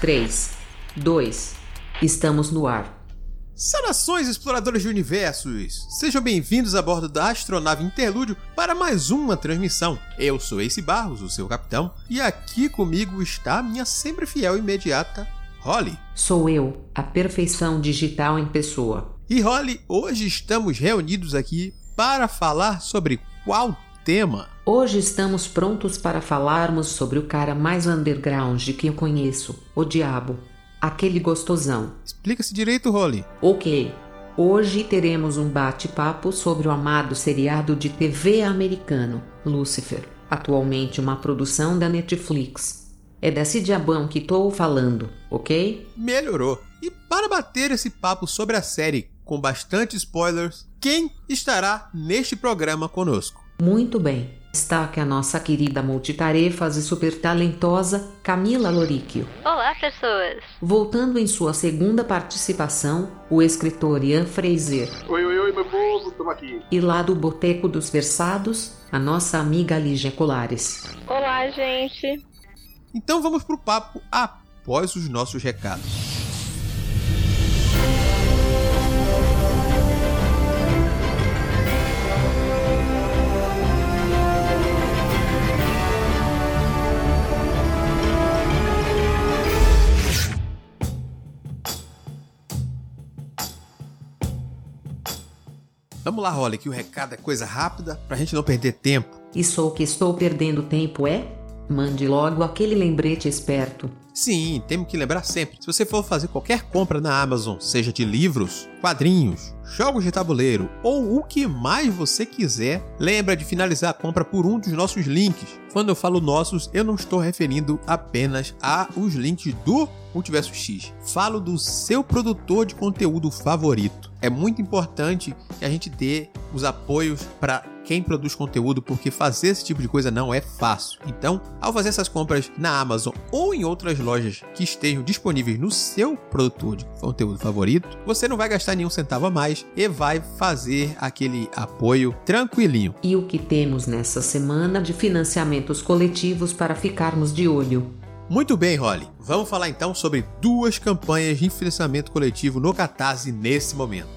3, 2, estamos no ar. Saudações, exploradores de universos! Sejam bem-vindos a bordo da astronave Interlúdio para mais uma transmissão. Eu sou Ace Barros, o seu capitão, e aqui comigo está a minha sempre fiel e imediata Holly. Sou eu, a perfeição digital em pessoa. E Holly, hoje estamos reunidos aqui para falar sobre qual tema? Hoje estamos prontos para falarmos sobre o cara mais underground que eu conheço, o Diabo. Aquele gostosão. Explica-se direito, Holly. Ok. Hoje teremos um bate-papo sobre o amado seriado de TV americano, Lucifer, atualmente uma produção da Netflix. É desse diabão que estou falando, ok? Melhorou. E para bater esse papo sobre a série com bastante spoilers, quem estará neste programa conosco? Muito bem. Está aqui a nossa querida multitarefas e super talentosa Camila Loríquio. Olá, pessoas! Voltando em sua segunda participação, o escritor Ian Fraser. Oi, oi, oi, meu povo, estamos aqui. E lá do Boteco dos Versados, a nossa amiga Lígia Colares. Olá, gente! Então vamos pro papo após os nossos recados. Vamos lá, Holly, que o recado é coisa rápida pra gente não perder tempo. E sou que estou perdendo tempo, é? Mande logo aquele lembrete esperto. Sim, temos que lembrar sempre. Se você for fazer qualquer compra na Amazon, seja de livros, quadrinhos, jogos de tabuleiro ou o que mais você quiser, lembra de finalizar a compra por um dos nossos links. Quando eu falo nossos, eu não estou referindo apenas a os links do Multiverso X. Falo do seu produtor de conteúdo favorito. É muito importante que a gente dê os apoios para quem produz conteúdo, porque fazer esse tipo de coisa não é fácil. Então, ao fazer essas compras na Amazon ou em outras lojas que estejam disponíveis no seu produtor de conteúdo favorito, você não vai gastar nenhum centavo a mais e vai fazer aquele apoio tranquilinho. E o que temos nessa semana de financiamentos coletivos para ficarmos de olho? Muito bem, Holly. Vamos falar então sobre duas campanhas de financiamento coletivo no Catarse nesse momento.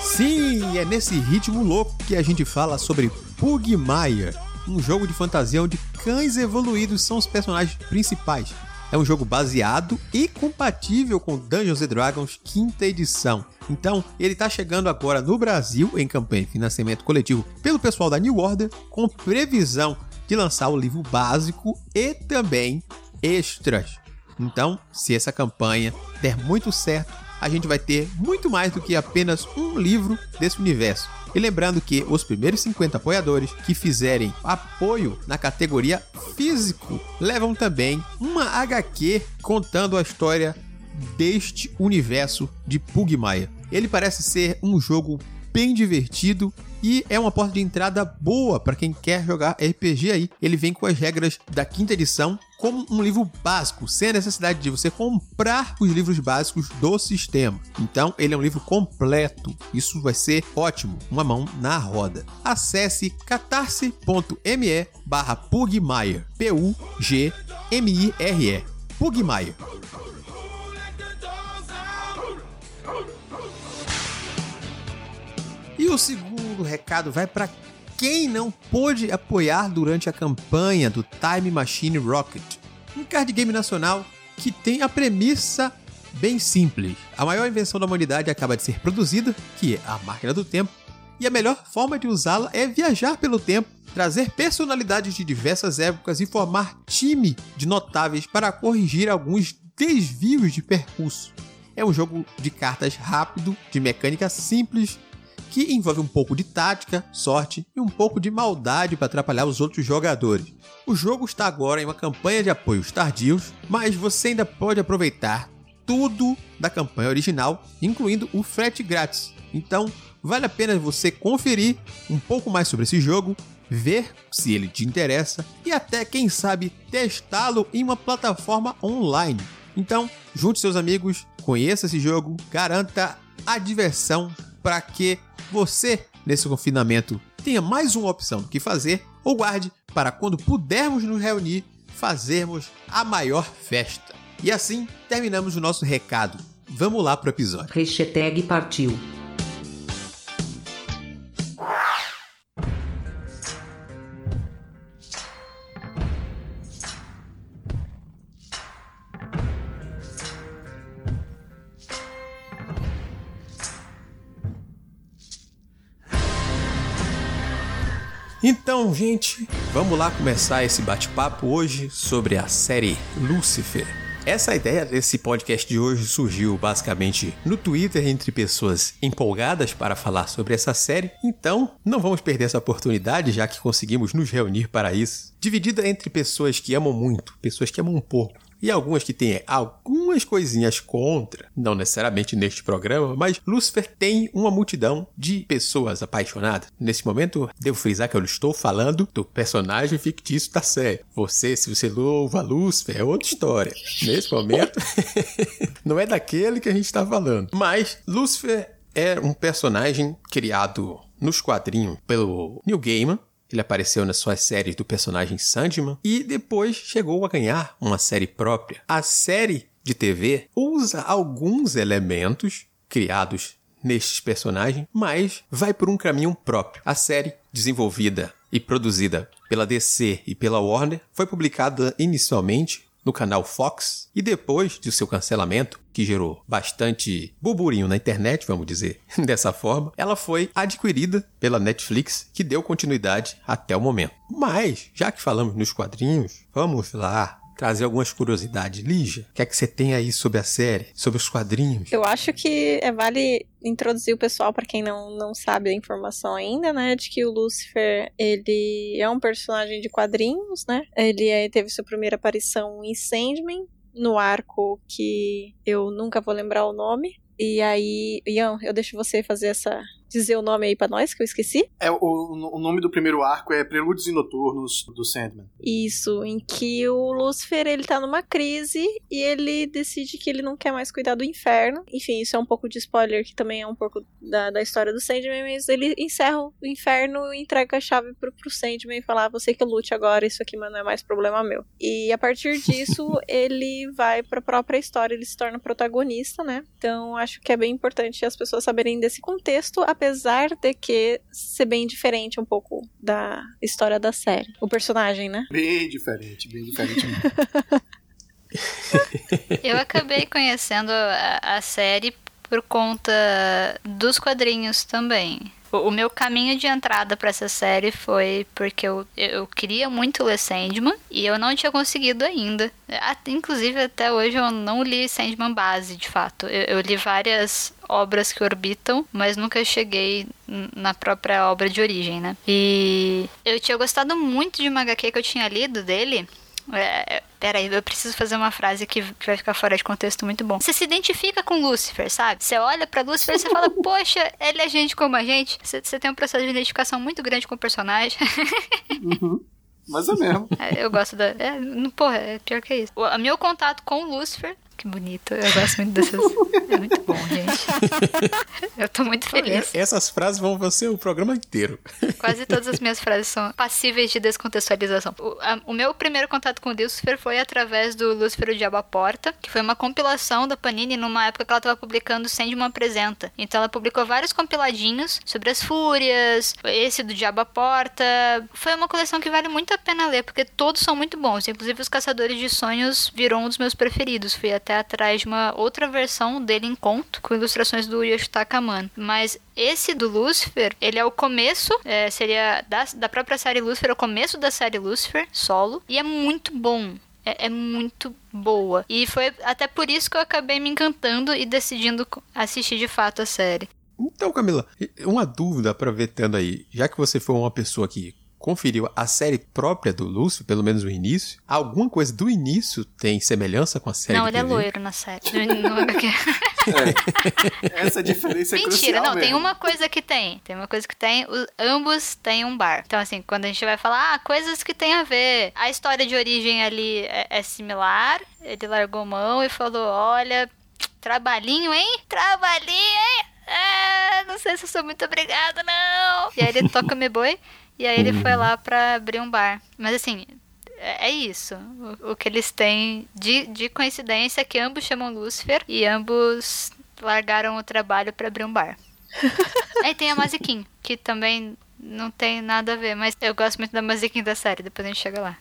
Sim, é nesse ritmo louco que a gente fala sobre Pugmire, um jogo de fantasia onde cães evoluídos são os personagens principais. É um jogo baseado e compatível com Dungeons Dragons quinta edição. Então, ele está chegando agora no Brasil em campanha de financiamento coletivo pelo pessoal da New Order, com previsão de lançar o livro básico e também extras. Então, se essa campanha der muito certo, a gente vai ter muito mais do que apenas um livro desse universo. E lembrando que os primeiros 50 apoiadores que fizerem apoio na categoria físico levam também uma HQ contando a história deste universo de Pugmire. Ele parece ser um jogo bem divertido e é uma porta de entrada boa para quem quer jogar RPG aí. Ele vem com as regras da quinta edição como um livro básico, sem a necessidade de você comprar os livros básicos do sistema. Então, ele é um livro completo. Isso vai ser ótimo, uma mão na roda. Acesse catarse.me barra Pugmire, P-U-G-M-I-R-E, Pugmire. E o segundo recado vai para quem não pôde apoiar durante a campanha do Time Machine Rocket, um card game nacional que tem a premissa bem simples. A maior invenção da humanidade acaba de ser produzida, que é a máquina do tempo, e a melhor forma de usá-la é viajar pelo tempo, trazer personalidades de diversas épocas e formar time de notáveis para corrigir alguns desvios de percurso. É um jogo de cartas rápido, de mecânica simples que envolve um pouco de tática, sorte e um pouco de maldade para atrapalhar os outros jogadores. O jogo está agora em uma campanha de apoios tardios, mas você ainda pode aproveitar tudo da campanha original, incluindo o frete grátis. Então, vale a pena você conferir um pouco mais sobre esse jogo, ver se ele te interessa e até, quem sabe, testá-lo em uma plataforma online. Então, junte seus amigos, conheça esse jogo, garanta a diversão para que você, nesse confinamento, tenha mais uma opção do que fazer ou guarde para quando pudermos nos reunir, fazermos a maior festa. E assim terminamos o nosso recado. Vamos lá pro episódio. Hashtag partiu. Então, gente, vamos lá começar esse bate-papo hoje sobre a série Lucifer. Essa ideia desse podcast de hoje surgiu basicamente no Twitter entre pessoas empolgadas para falar sobre essa série, então não vamos perder essa oportunidade já que conseguimos nos reunir para isso. Dividida entre pessoas que amam muito, pessoas que amam um pouco e algumas que têm algumas coisinhas contra, não necessariamente neste programa, mas Lucifer tem uma multidão de pessoas apaixonadas. Nesse momento, devo frisar que eu estou falando do personagem fictício da série. Você, se você louva Lucifer, é outra história. Nesse momento, não é daquele que a gente está falando. Mas Lucifer é um personagem criado nos quadrinhos pelo Neil Gaiman, ele apareceu nas suas séries do personagem Sandman e depois chegou a ganhar uma série própria. A série de TV usa alguns elementos criados nestes personagens, mas vai por um caminho próprio. A série, desenvolvida e produzida pela DC e pela Warner, foi publicada inicialmente no canal Fox e depois de seu cancelamento, que gerou bastante burburinho na internet, vamos dizer dessa forma, ela foi adquirida pela Netflix, que deu continuidade até o momento. Mas, já que falamos nos quadrinhos, vamos lá trazer algumas curiosidades. Lígia, o que é que você tem aí sobre a série, sobre os quadrinhos? Eu acho que é vale introduzir o pessoal para quem não, não sabe a informação ainda, né, de que o Lucifer, ele é um personagem de quadrinhos, né? Ele é, teve sua primeira aparição em Sandman, no arco que eu nunca vou lembrar o nome. E aí, Ian, eu deixo você fazer essa dizer o nome aí pra nós, que eu esqueci? É, o, o nome do primeiro arco é Prelúdios e Noturnos do Sandman. Isso, em que o Lúcifer, ele tá numa crise e ele decide que ele não quer mais cuidar do inferno. Enfim, isso é um pouco de spoiler, que também é um pouco da, da história do Sandman, mas ele encerra o inferno e entrega a chave pro, pro Sandman e fala, ah, você que lute agora, isso aqui não é mais problema meu. E a partir disso, ele vai pra própria história, ele se torna protagonista, né? Então, acho que é bem importante as pessoas saberem desse contexto, apesar de que ser bem diferente um pouco da história da série. O personagem, né? Bem diferente, bem diferente mesmo. Eu acabei conhecendo a, a série por conta dos quadrinhos também. O, o meu caminho de entrada para essa série foi porque eu, eu queria muito ler Sandman e eu não tinha conseguido ainda. Até, inclusive, até hoje eu não li Sandman base, de fato. Eu, eu li várias obras que orbitam, mas nunca cheguei na própria obra de origem, né? E eu tinha gostado muito de uma HQ que eu tinha lido dele, é, peraí, eu preciso fazer uma frase que, vai ficar fora de contexto muito bom. Você se identifica com Lúcifer, sabe? Você olha pra Lúcifer e você fala, poxa, ele é gente como a gente. Você, você tem um processo de identificação muito grande com o personagem. Uhum. Mas é mesmo. Eu gosto da. É, porra, é pior que isso. O o meu contato com o Lúcifer. Que bonito, eu gosto muito dessas. É muito bom, gente. Eu tô muito feliz. Essas frases vão ser o programa inteiro. Quase todas as minhas frases são passíveis de descontextualização. O, a- o meu primeiro contato com o Lucifer foi através do Lucifer o Diabo à Porta, que foi uma compilação da Panini numa época que ela estava publicando Sandman Apresenta. Então ela publicou vários compiladinhos sobre as fúrias, esse do Diabo à Porta. Foi uma coleção que vale muito a pena ler, porque todos são muito bons. Inclusive Os Caçadores de Sonhos virou um dos meus preferidos. Fui até atrás de uma outra versão dele em conto, com ilustrações do Yoshitaka Amano. Mas esse do Lucifer, ele é o começo, é, seria da, da própria série Lucifer, é o começo da série Lucifer, solo, e é muito bom. É, é muito boa. E foi até por isso que eu acabei me encantando e decidindo assistir de fato a série. Então, Camila, uma dúvida aproveitando aí, já que você foi uma pessoa que conferiu a série própria do Lúcio, pelo menos o início, alguma coisa do início tem semelhança com a série não, ele é loiro na série. No- no- Essa diferença é Mentira, não, tem mesmo. uma coisa que tem. Tem uma coisa que tem. os- ambos têm um bar. Então, assim, quando a gente vai falar, ah, coisas que tem a ver. A história de origem ali é, é similar. Ele largou mão e falou: olha, trabalhinho, hein? Trabalhinho, hein? Ah, não sei se eu sou muito obrigado, não. E aí ele toca me boi. E aí ele foi lá pra abrir um bar. Mas assim, é é isso. O, o que eles têm de, de coincidência é que ambos chamam Lúcifer e ambos largaram o trabalho pra abrir um bar. aí tem a Mazikin, que também não tem nada a ver, mas eu gosto muito da Mazikin da série, depois a gente chega lá.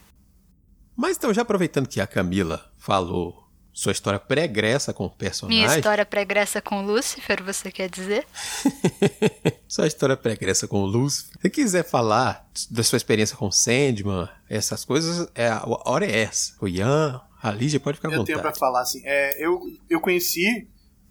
Mas então, já aproveitando que a Camila falou sua história pregressa com o personagem. Minha história pregressa com Lúcifer, você quer dizer? sua história pregressa com o Lúcifer. Se quiser falar da sua experiência com o Sandman, essas coisas, é, a hora é essa. O Ian, a Lígia pode ficar à Eu tenho pra vontade. falar assim. É, eu, eu conheci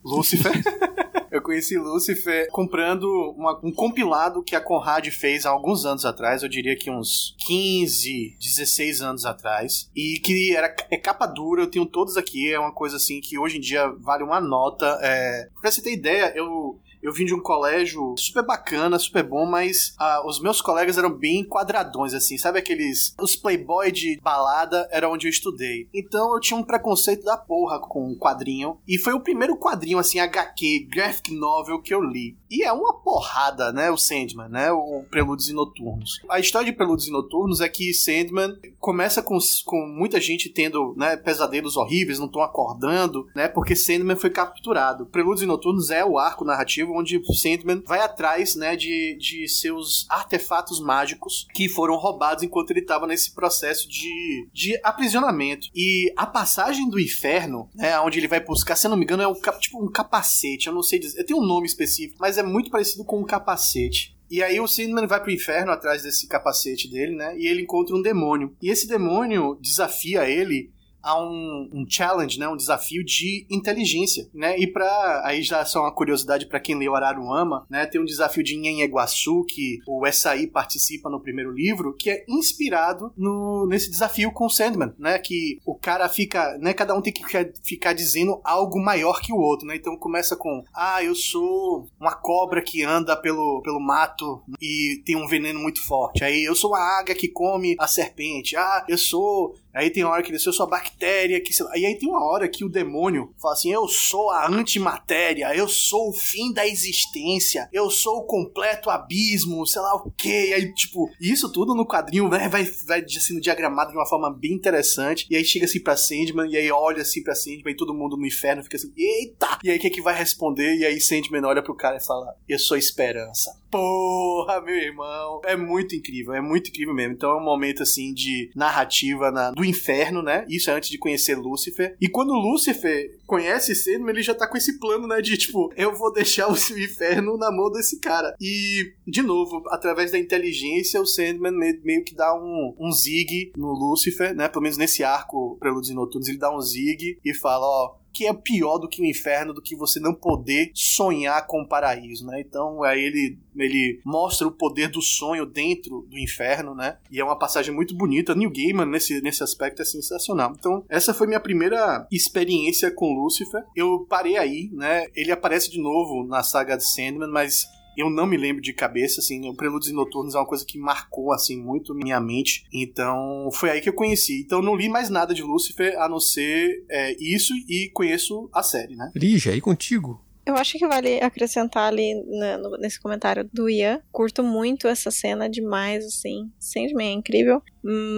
Lúcifer. eu conheci Lúcifer comprando uma- um compilado que a Conrad fez há alguns anos atrás, eu diria que uns 15, 16 anos atrás. E que era, é capa dura, eu tenho todos aqui, é uma coisa assim que hoje em dia vale uma nota. É, pra você ter ideia, eu. Eu vim de um colégio super bacana, super bom, mas ah, os meus colegas eram bem quadradões, assim, sabe aqueles. Os playboy de balada era onde eu estudei. Então eu tinha um preconceito da porra com o quadrinho. E foi o primeiro quadrinho, assim, HQ, graphic novel que eu li. E é uma porrada, né? O Sandman, né? O Prelúdios e Noturnos. A história de Prelúdios e Noturnos é que Sandman começa com, com muita gente tendo né, pesadelos horríveis, não estão acordando, né? Porque Sandman foi capturado. Prelúdios e Noturnos é o arco narrativo onde Sandman vai atrás, né, de, de seus artefatos mágicos que foram roubados enquanto ele estava nesse processo de, de aprisionamento. E a passagem do inferno, né, onde ele vai buscar, se não me engano, é um, tipo um capacete, eu não sei dizer, tem um nome específico, mas é muito parecido com um capacete. E aí o Sandman vai pro inferno atrás desse capacete dele, né? E ele encontra um demônio. E esse demônio desafia ele a um, um challenge, né, um desafio de inteligência, né? E para aí já só uma curiosidade para quem leu Araruama, né? Tem um desafio de Nhenheguaçu que o Essaí participa no primeiro livro, que é inspirado no, nesse desafio com o Sandman, né? Que o cara fica, né? Cada um tem que ficar dizendo algo maior que o outro, né? Então começa com, ah, eu sou uma cobra que anda pelo, pelo mato e tem um veneno muito forte. Aí eu sou uma águia que come a serpente. Ah, eu sou Aí tem uma hora que ele diz, eu sou a bactéria, que sei lá. E aí tem uma hora que o demônio fala assim, eu sou a antimatéria, eu sou o fim da existência, eu sou o completo abismo, sei lá o quê. E aí, tipo, isso tudo no quadrinho né, vai, vai assim, diagramado de uma forma bem interessante. E aí chega assim pra Sandman, e aí olha assim pra Sandman, e todo mundo no inferno fica assim, eita! E aí o que é que vai responder? E aí Sandman olha pro cara e fala, eu sou esperança. Porra, meu irmão. É muito incrível, é muito incrível mesmo. Então é um momento assim de narrativa na- do inferno, né? Isso é antes de conhecer Lúcifer. E quando Lúcifer conhece Sandman, ele já tá com esse plano, né? De tipo, eu vou deixar o inferno na mão desse cara. E, de novo, através da inteligência, o Sandman me- meio que dá um, um zig no Lúcifer, né? Pelo menos nesse arco Prelúdios e Noturnos, ele dá um zig e fala, ó que é pior do que o inferno, do que você não poder sonhar com o paraíso, né? Então aí ele, ele mostra o poder do sonho dentro do inferno, né? E é uma passagem muito bonita. Neil Gaiman nesse, nesse aspecto é sensacional. Então essa foi minha primeira experiência com Lucifer. Eu parei aí, né? Ele aparece de novo na saga de Sandman, mas eu não me lembro de cabeça, assim, o Prelúdios e Noturnos é uma coisa que marcou, assim, muito minha mente, então foi aí que eu conheci. Então eu não li mais nada de Lucifer, a não ser é, isso, e conheço a série, né? Lígia, aí contigo. Eu acho que vale acrescentar ali na- no- nesse comentário do Ian. Curto muito essa cena demais, assim. Sandman é incrível.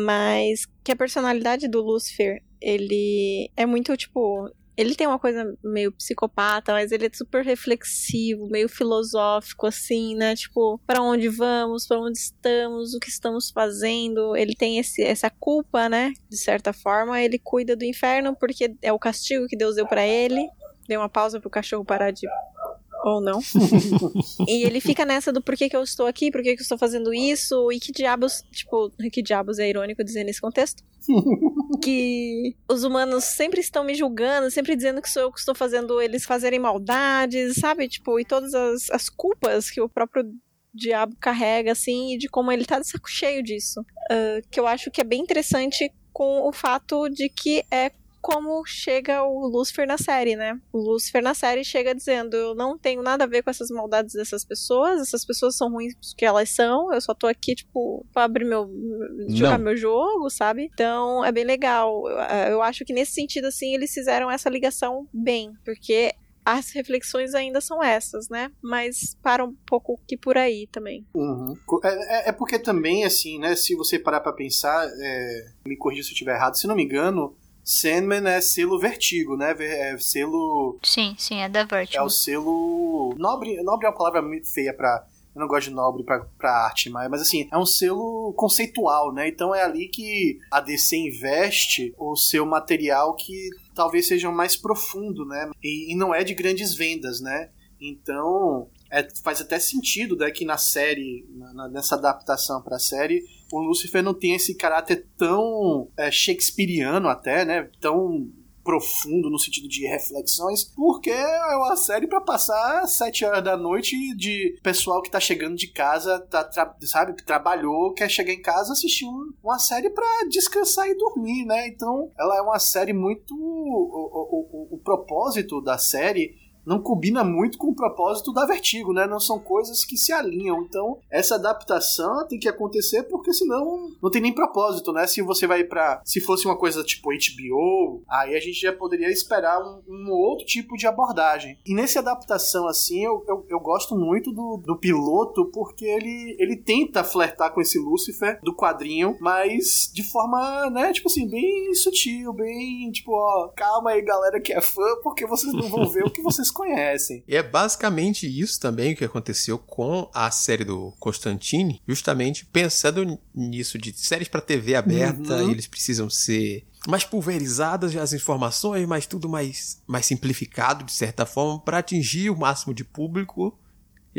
Mas que a personalidade do Lucifer, ele é muito, tipo. Ele tem uma coisa meio psicopata, mas ele é super reflexivo, meio filosófico, assim, né? Tipo, pra onde vamos, pra onde estamos, o que estamos fazendo. Ele tem esse, essa culpa, né? De certa forma, ele cuida do inferno porque é o castigo que Deus deu pra ele. Deu uma pausa pro cachorro parar de. Ou não. e ele fica nessa do porquê que eu estou aqui, por que que eu estou fazendo isso, e que diabos. Tipo, que diabos é irônico dizer nesse contexto? que os humanos sempre estão me julgando, sempre dizendo que sou eu que estou fazendo eles fazerem maldades, sabe? Tipo, e todas as, as culpas que o próprio diabo carrega, assim, e de como ele tá de saco cheio disso. Ah, que eu acho que é bem interessante com o fato de que é como chega o Lúcifer na série, né? O Lúcifer na série chega dizendo: Eu não tenho nada a ver com essas maldades dessas pessoas, essas pessoas são ruins porque elas são, eu só tô aqui, tipo, pra abrir meu. jogar Não. meu jogo, sabe? Então é bem legal. Eu, eu acho que nesse sentido, assim, eles fizeram essa ligação bem, porque as reflexões ainda são essas, né? Mas para um pouco que por aí também. Uhum. É, é, é, porque também, assim, né? Se você parar pra pensar, é, me corrija se eu estiver errado, se não me engano, Sandman é selo Vertigo, né? É selo. Sim, sim, é da Vertigo. É o selo. Nobre, nobre é uma palavra muito feia pra. Eu não gosto de nobre pra, pra arte, mas, mas assim, é um selo conceitual, né? Então é ali que a DC investe o seu material que talvez seja mais profundo, né? E, e não é de grandes vendas, né? Então, é, faz até sentido né, que na série, na, nessa adaptação para a série, o Lúcifer não tem esse caráter tão é, shakespeariano até, né? Tão profundo no sentido de reflexões, porque é uma série para passar sete horas da noite de pessoal que tá chegando de casa, tá, tra sabe, trabalhou, quer chegar em casa assistir um, uma série para descansar e dormir, né? Então, ela é uma série muito o, o, o, o propósito da série não combina muito com o propósito da Vertigo, né? Não são coisas que se alinham. Então, essa adaptação tem que acontecer porque senão não tem nem propósito, né? Se você vai para, se fosse uma coisa tipo HBO, aí a gente já poderia esperar um, um outro tipo de abordagem. E nessa adaptação assim, eu, eu, eu gosto muito do, do piloto porque ele, ele tenta flertar com esse Lucifer do quadrinho, mas de forma, né, tipo assim, bem sutil, bem tipo, ó, calma aí galera que é fã, porque vocês não vão ver o que vocês conhecem. E é basicamente isso também que aconteceu com a série do Constantine, justamente pensando nisso de séries para TV aberta, uhum. eles precisam ser mais pulverizadas as informações, mas tudo mais, mais simplificado de certa forma para atingir o máximo de público.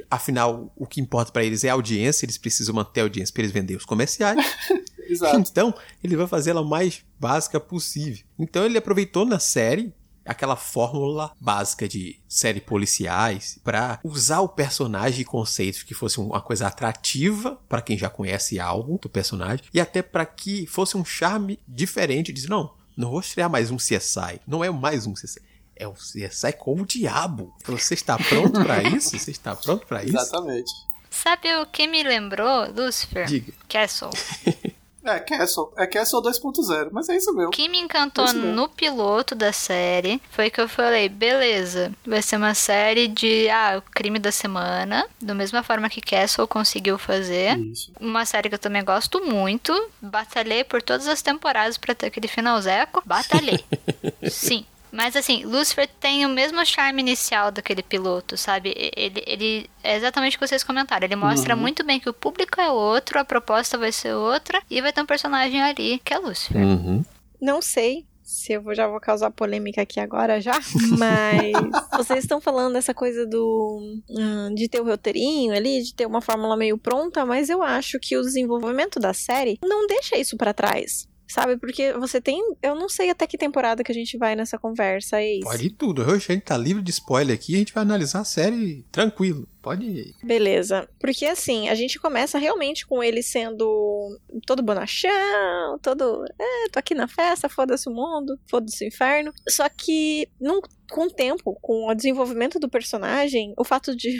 Afinal, o que importa para eles é a audiência, eles precisam manter a audiência para eles vender os comerciais. Exato. Então, ele vai fazer ela mais básica possível. Então, ele aproveitou na série aquela fórmula básica de série policiais para usar o personagem e conceitos que fosse uma coisa atrativa para quem já conhece algo do personagem e até para que fosse um charme diferente. Diz, não, não vou estrear mais um CSI. Não é mais um CSI. É um CSI com o diabo. Você está pronto para isso? Você está pronto para isso? Exatamente. Sabe o que me lembrou, Lucifer? Diga. Castle. É, Castle. É Castle 2.0, mas é isso mesmo. O que me encantou é no piloto da série foi que eu falei, beleza, vai ser uma série de, ah, o crime da semana, da mesma forma que Castle conseguiu fazer. Isso. Uma série que eu também gosto muito, batalhei por todas as temporadas para ter aquele final zeco, batalhei. Sim. Mas assim, Lucifer tem o mesmo charme inicial daquele piloto, sabe? Ele, ele é exatamente o que vocês comentaram. Ele mostra uhum. muito bem que o público é outro, a proposta vai ser outra, e vai ter um personagem ali que é Lucifer. Uhum. Não sei se eu já vou causar polêmica aqui agora já, mas vocês estão falando dessa coisa do hum, de ter o roteirinho ali, de ter uma fórmula meio pronta, mas eu acho que o desenvolvimento da série não deixa isso para trás. Sabe? Porque você tem. Eu não sei até que temporada que a gente vai nessa conversa. É isso. Pode ir tudo. Hoje a gente tá livre de spoiler aqui. A gente vai analisar a série tranquilo. Pode ir. Beleza. Porque assim, a gente começa realmente com ele sendo todo bonachão, todo. É, tô aqui na festa, foda-se o mundo, foda-se o inferno. Só que, com o tempo, com o desenvolvimento do personagem, o fato de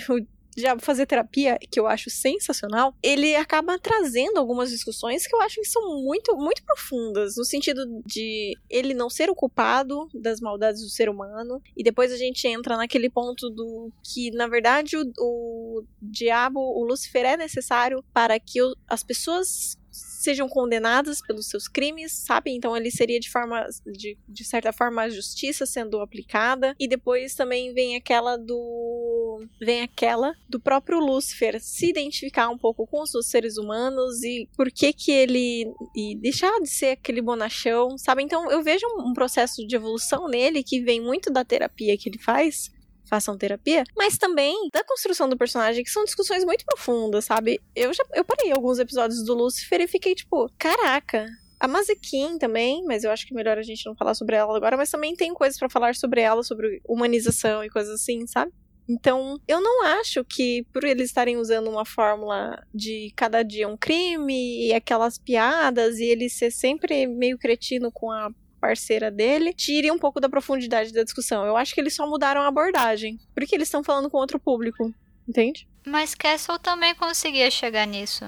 já fazer terapia, que eu acho sensacional, ele acaba trazendo algumas discussões que eu acho que são muito, muito profundas, no sentido de ele não ser o culpado das maldades do ser humano, e depois a gente entra naquele ponto do que, na verdade, o, o diabo, o Lúcifer é necessário para que as pessoas sejam condenadas pelos seus crimes, sabe? Então ele seria de forma, de, de certa forma, a justiça sendo aplicada. E depois também vem aquela do. Vem aquela do próprio Lúcifer se identificar um pouco com os seres humanos e por que que ele. e deixar de ser aquele bonachão, sabe? Então eu vejo um processo de evolução nele que vem muito da terapia que ele faz façam terapia, mas também da construção do personagem, que são discussões muito profundas, sabe? Eu já eu parei alguns episódios do Lucifer e fiquei tipo, caraca, a Mazekin também, mas eu acho que é melhor a gente não falar sobre ela agora, mas também tem coisas para falar sobre ela, sobre humanização e coisas assim, sabe? Então, eu não acho que por eles estarem usando uma fórmula de cada dia um crime e aquelas piadas e ele ser sempre meio cretino com a parceira dele, tire um pouco da profundidade da discussão. Eu acho que eles só mudaram a abordagem, porque eles estão falando com outro público, entende? Mas Castle também conseguia chegar nisso.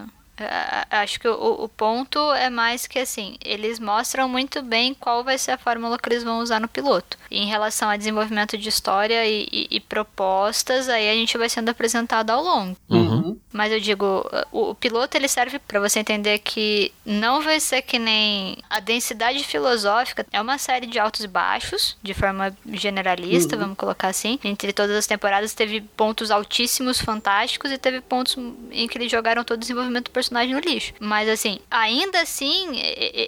Acho que o, o, ponto é mais que assim, eles mostram muito bem qual vai ser a fórmula que eles vão usar no piloto. Em relação a desenvolvimento de história e, e, e propostas, aí a gente vai sendo apresentado ao longo. Uhum. Mas eu digo, o, o piloto ele serve para você entender que não vai ser que nem a densidade filosófica é uma série de altos e baixos, de forma generalista, uhum. vamos colocar assim. Entre todas as temporadas teve pontos altíssimos, fantásticos, e teve pontos em que eles jogaram todo o desenvolvimento do personagem no lixo. Mas assim, ainda assim,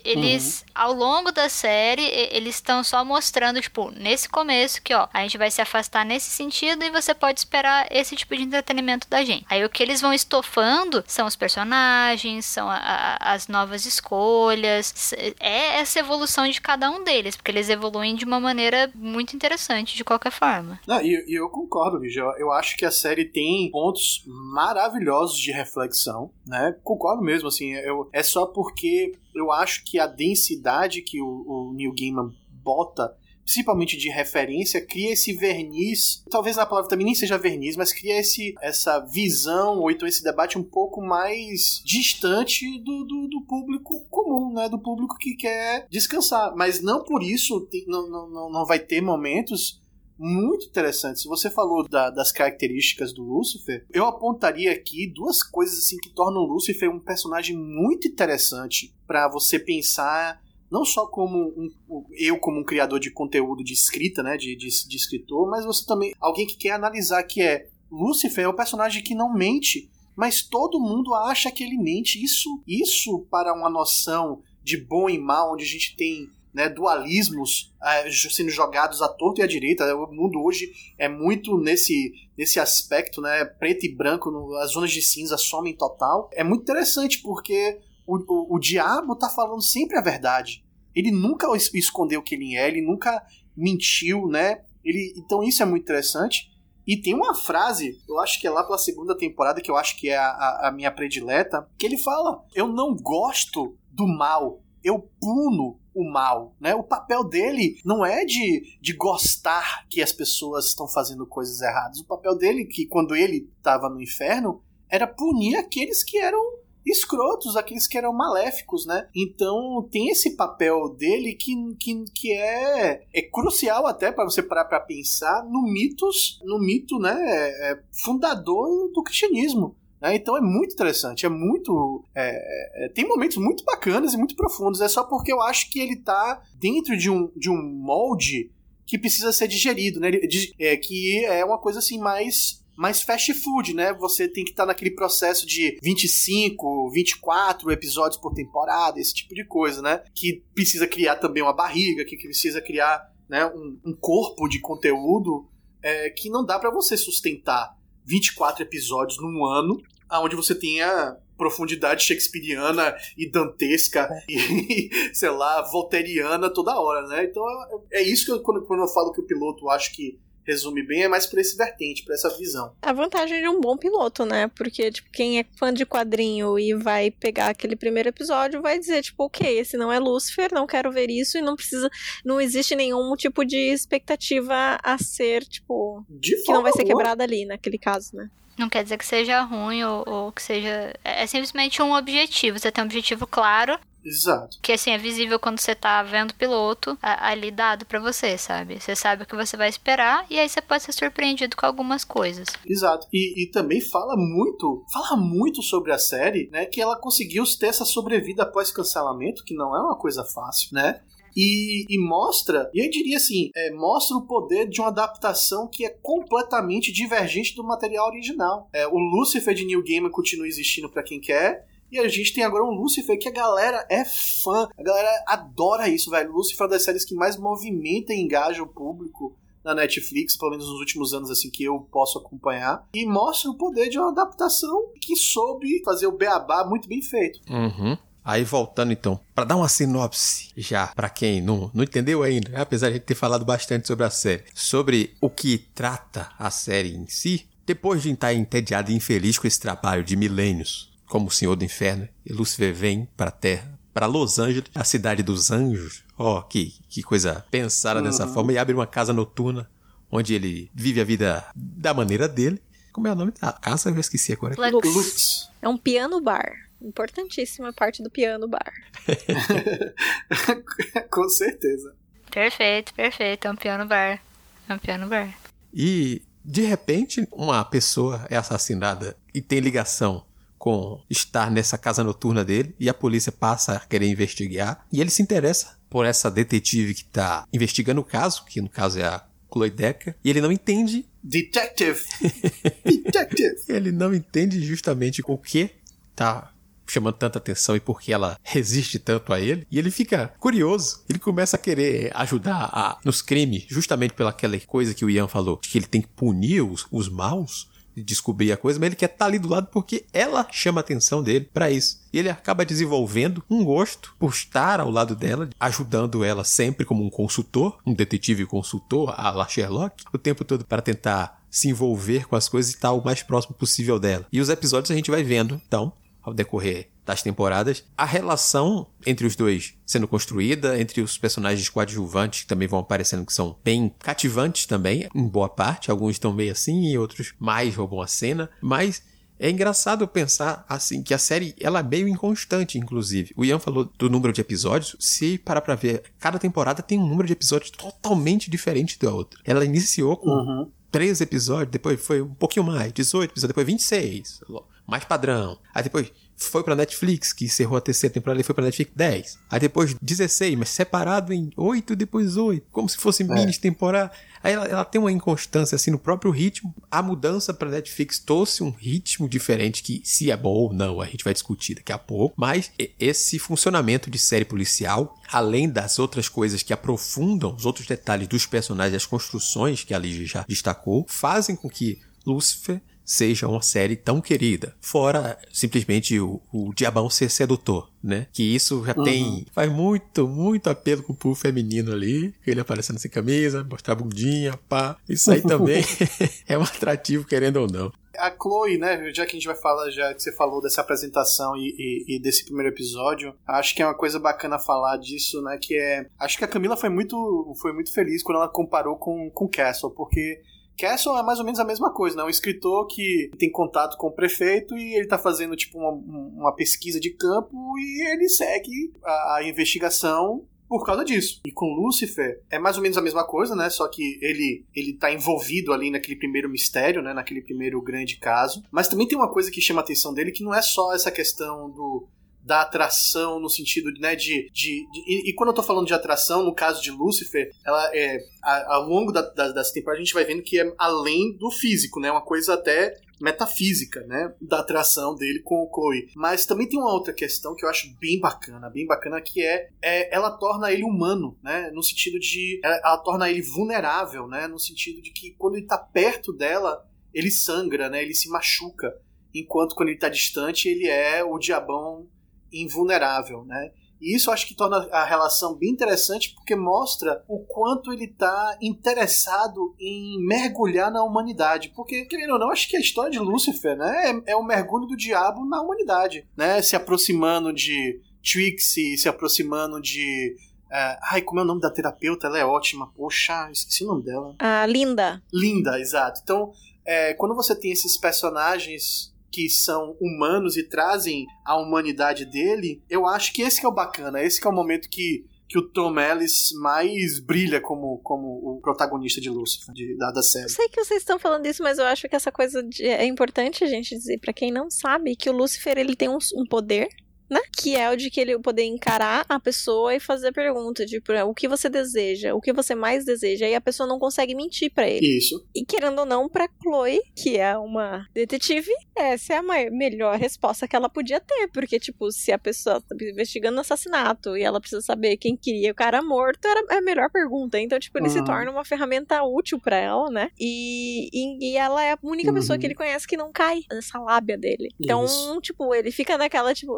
eles, uhum. ao longo da série, eles estão só mostrando, tipo, nesse começo que, ó, a gente vai se afastar nesse sentido e você pode esperar esse tipo de entretenimento da gente. Aí o que eles vão estofando são os personagens, são a, a, as novas escolhas, é essa evolução de cada um deles, porque eles evoluem de uma maneira muito interessante, de qualquer forma. Não, e, e eu concordo. Eu, eu acho que a série tem pontos maravilhosos de reflexão, né? Concordo mesmo, assim, eu, é só porque eu acho que a densidade que o, o Neil Gaiman bota principalmente de referência, cria esse verniz, talvez a palavra também nem seja verniz, mas cria esse, essa visão, ou então esse debate um pouco mais distante do, do, do público comum, né? Do público que quer descansar. Mas não por isso tem, não, não, não vai ter momentos muito interessantes. Você falou da, das características do Lúcifer, eu apontaria aqui duas coisas assim que tornam o Lúcifer um personagem muito interessante para você pensar não só como um, eu como um criador de conteúdo de escrita, né, de, de, de escritor, mas você também alguém que quer analisar que é Lúcifer é o personagem que não mente, mas todo mundo acha que ele mente. Isso, isso para uma noção de bom e mal, onde a gente tem né, dualismos é, sendo jogados à torta e à direita. O mundo hoje é muito nesse, nesse aspecto, né, preto e branco, no, as zonas de cinza somem total. É muito interessante porque o, o, o diabo tá falando sempre a verdade. Ele nunca escondeu quem ele é, ele nunca mentiu, né? Ele, então isso é muito interessante. E tem uma frase, eu acho que é lá pela segunda temporada, que eu acho que é a, a, a minha predileta, que ele fala: Eu não gosto do mal, eu puno o mal, né? O papel dele não é de, de gostar que as pessoas estão fazendo coisas erradas. O papel dele, que quando ele estava no inferno, era punir aqueles que eram escrotos, aqueles que eram maléficos, né? Então tem esse papel dele que, que, que é, é crucial até para você parar para pensar no mitos, no mito, né, é, é fundador do cristianismo. Né? Então é muito interessante, é muito. É, é, tem momentos muito bacanas e muito profundos. É só porque eu acho que ele tá dentro de um, de um molde que precisa ser digerido, né? É, que é uma coisa assim mais mais fast food, né? Você tem que estar tá naquele processo de 25, 24 episódios por temporada, esse tipo de coisa, né? Que precisa criar também uma barriga, que precisa criar né, um, um corpo de conteúdo é, que não dá para você sustentar 24 episódios num ano, onde você tenha profundidade shakespeariana e dantesca é. e, sei lá, volteriana toda hora, né? Então é, é isso que eu, quando, quando eu falo que o piloto acho que resume bem, é mais por esse vertente, por essa visão. A vantagem de um bom piloto, né? Porque, tipo, quem é fã de quadrinho e vai pegar aquele primeiro episódio vai dizer, tipo, ok, esse não é Lúcifer, não quero ver isso, e não precisa. Não existe nenhum tipo de expectativa a ser, tipo. De que não vai ser quebrada ali, naquele caso, né? Não quer dizer que seja ruim ou, ou, que seja. É, é simplesmente um objetivo. Você tem um objetivo claro Exato. Que assim, é visível quando você tá vendo o piloto ali dado para você, sabe? Você sabe o que você vai esperar e aí você pode ser surpreendido com algumas coisas. Exato. E, e também fala muito, fala muito sobre a série, né? Que ela conseguiu ter essa sobrevida após cancelamento, que não é uma coisa fácil, né? E, e, mostra, e eu diria assim, é, mostra o poder de uma adaptação que é completamente divergente do material original. É, o Lucifer de New Gaiman continua existindo para quem quer, e a gente tem agora um Lucifer que a galera é fã. A galera adora isso, velho. Lucifer é uma das séries que mais movimenta e engaja o público na Netflix, pelo menos nos últimos anos, assim, que eu posso acompanhar. E mostra o poder de uma adaptação que soube fazer o beabá muito bem feito. Uhum. Aí voltando então, para dar uma sinopse já para quem não, não entendeu ainda, né? apesar de a gente ter falado bastante sobre a série, sobre o que trata a série em si, depois de estar entediado e infeliz com esse trabalho de milênios como o Senhor do Inferno, e Lúcifer vem para a Terra, para Los Angeles, a cidade dos anjos. Ó, oh, que, que coisa pensada uhum. dessa forma, e abre uma casa noturna, onde ele vive a vida da maneira dele. Como é o nome da casa? Eu esqueci agora. Lux. É um piano bar. Importantíssima parte do piano bar. Com certeza. Perfeito, perfeito. É um piano bar. É um piano bar. E, de repente, uma pessoa é assassinada e tem ligação com estar nessa casa noturna dele e a polícia passa a querer investigar e ele se interessa por essa detetive que está investigando o caso, que no caso é a Chloe Decker, e ele não entende. Detective! Detective! ele não entende justamente o que tá chamando tanta atenção e por que ela resiste tanto a ele. E ele fica curioso. Ele começa a querer ajudar a, nos crimes, justamente pelaquela coisa que o Ian falou, de que ele tem que punir os, os maus descobrir a coisa, mas ele quer estar tá ali do lado porque ela chama a atenção dele para isso. E ele acaba desenvolvendo um gosto por estar ao lado dela, ajudando ela sempre como um consultor, um detetive consultor, a la Sherlock, o tempo todo para tentar se envolver com as coisas e estar o mais próximo possível dela. E os episódios a gente vai vendo, então, ao decorrer das temporadas, a relação entre os dois sendo construída, entre os personagens coadjuvantes que também vão aparecendo, que são bem cativantes também, em boa parte, alguns estão meio assim e outros mais roubam a cena, mas é engraçado pensar assim que a série ela é meio inconstante, inclusive. O Ian falou do número de episódios. Se parar pra ver, cada temporada tem um número de episódios totalmente diferente da outra. Ela iniciou com uhum. 13 episódios, depois foi um pouquinho mais, 18 episódios, depois 26 mais padrão. Aí depois foi pra Netflix, que encerrou a terceira temporada e foi pra Netflix 10. Aí depois 16, mas separado em 8, depois 8, como se fosse é. mini temporada. Aí ela, ela, tem uma inconstância assim no próprio ritmo. A mudança pra Netflix trouxe um ritmo diferente que se é bom ou não, a gente vai discutir daqui a pouco. Mas esse funcionamento de série policial, além das outras coisas que aprofundam os outros detalhes dos personagens, as construções que a Ligia já destacou, fazem com que Lucifer seja uma série tão querida. Fora simplesmente o, o diabão ser sedutor, né? Que isso já uhum. tem. Faz muito, muito apelo com o povo feminino ali. Ele aparecendo sem camisa, mostrar a bundinha, pá. Isso aí também é um atrativo, querendo ou não. A Chloe, né, já que a gente vai falar, já que você falou dessa apresentação e, e, e, desse primeiro episódio, acho que é uma coisa bacana falar disso, né, que é... Acho que a Camila foi muito, foi muito feliz quando ela comparou com, com Castle, porque Castle é mais ou menos a mesma coisa, né? Um escritor que tem contato com o prefeito e ele tá fazendo, tipo, uma, uma pesquisa de campo e ele segue a, a investigação por causa disso. E com Lúcifer é mais ou menos a mesma coisa, né? Só que ele ele tá envolvido ali naquele primeiro mistério, né? Naquele primeiro grande caso. Mas também tem uma coisa que chama a atenção dele que não é só essa questão do da atração no sentido né, de, de, de e, e, quando eu tô falando de atração no caso de Lucifer ela é ao longo da, da, das temporadas a gente vai vendo que é além do físico né uma coisa até metafísica né da atração dele com o Chloe. Mas também tem uma outra questão que eu acho bem bacana bem bacana que é, é ela torna ele humano né no sentido de ela, ela torna ele vulnerável né no sentido de que quando ele tá perto dela ele sangra né ele se machuca enquanto quando ele está distante ele é o diabão invulnerável, né? E isso acho que torna a relação bem interessante porque mostra o quanto ele está interessado em mergulhar na humanidade. Porque, querendo ou não, acho que a história de Lúcifer né, é, é o mergulho do diabo na humanidade. Né? Se aproximando de Trixie, se aproximando de. Uh, ai, como é o nome da terapeuta? Ela é ótima. Poxa, esqueci o nome dela. A Linda. Linda, exato. Então, é, quando você tem esses personagens que são humanos e trazem a humanidade dele, eu acho que esse é o bacana, esse é o momento que que o Tom Ellis mais brilha como, como o protagonista de Lucifer, de, da, da série. Eu sei que vocês estão falando disso, mas eu acho que essa coisa de, é importante a gente dizer para quem não sabe que o Lucifer ele tem um, um poder né? Que é o de que ele poder encarar a pessoa e fazer pergunta, tipo, o que você deseja, o que você mais deseja, e a pessoa não consegue mentir para ele. Isso. E querendo ou não, pra Chloe, que é uma detetive, essa é a maior, melhor resposta que ela podia ter, porque, tipo, se a pessoa tá investigando assassinato e ela precisa saber quem queria o cara morto, era a melhor pergunta. Então, tipo, ele se torna uma ferramenta útil para ela, né? E, e, e, ela é a única uhum. pessoa que ele conhece que não cai nessa lábia dele. Então, Isso. tipo, ele fica naquela, tipo,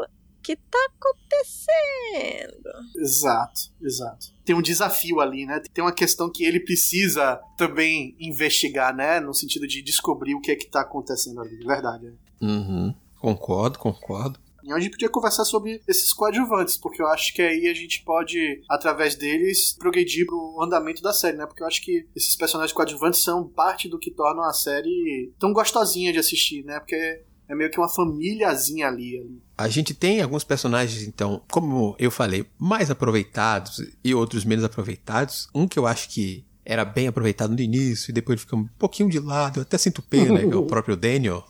que tá acontecendo? Exato, exato. Tem um desafio ali, né? Tem uma questão que ele precisa também investigar, né? No sentido de descobrir o que é que tá acontecendo ali. Verdade. Né? Uhum. Concordo, concordo. E a gente podia conversar sobre esses coadjuvantes, porque eu acho que aí a gente pode, através deles, progredir pro andamento da série, né? Porque eu acho que esses personagens coadjuvantes são parte do que torna a série tão gostosinha de assistir, né? Porque é meio que uma famíliazinha ali, ali. A gente tem alguns personagens, então, como eu falei, mais aproveitados e outros menos aproveitados. Um que eu acho que era bem aproveitado no início e depois fica um pouquinho de lado, eu até sinto pena, que é o próprio Daniel,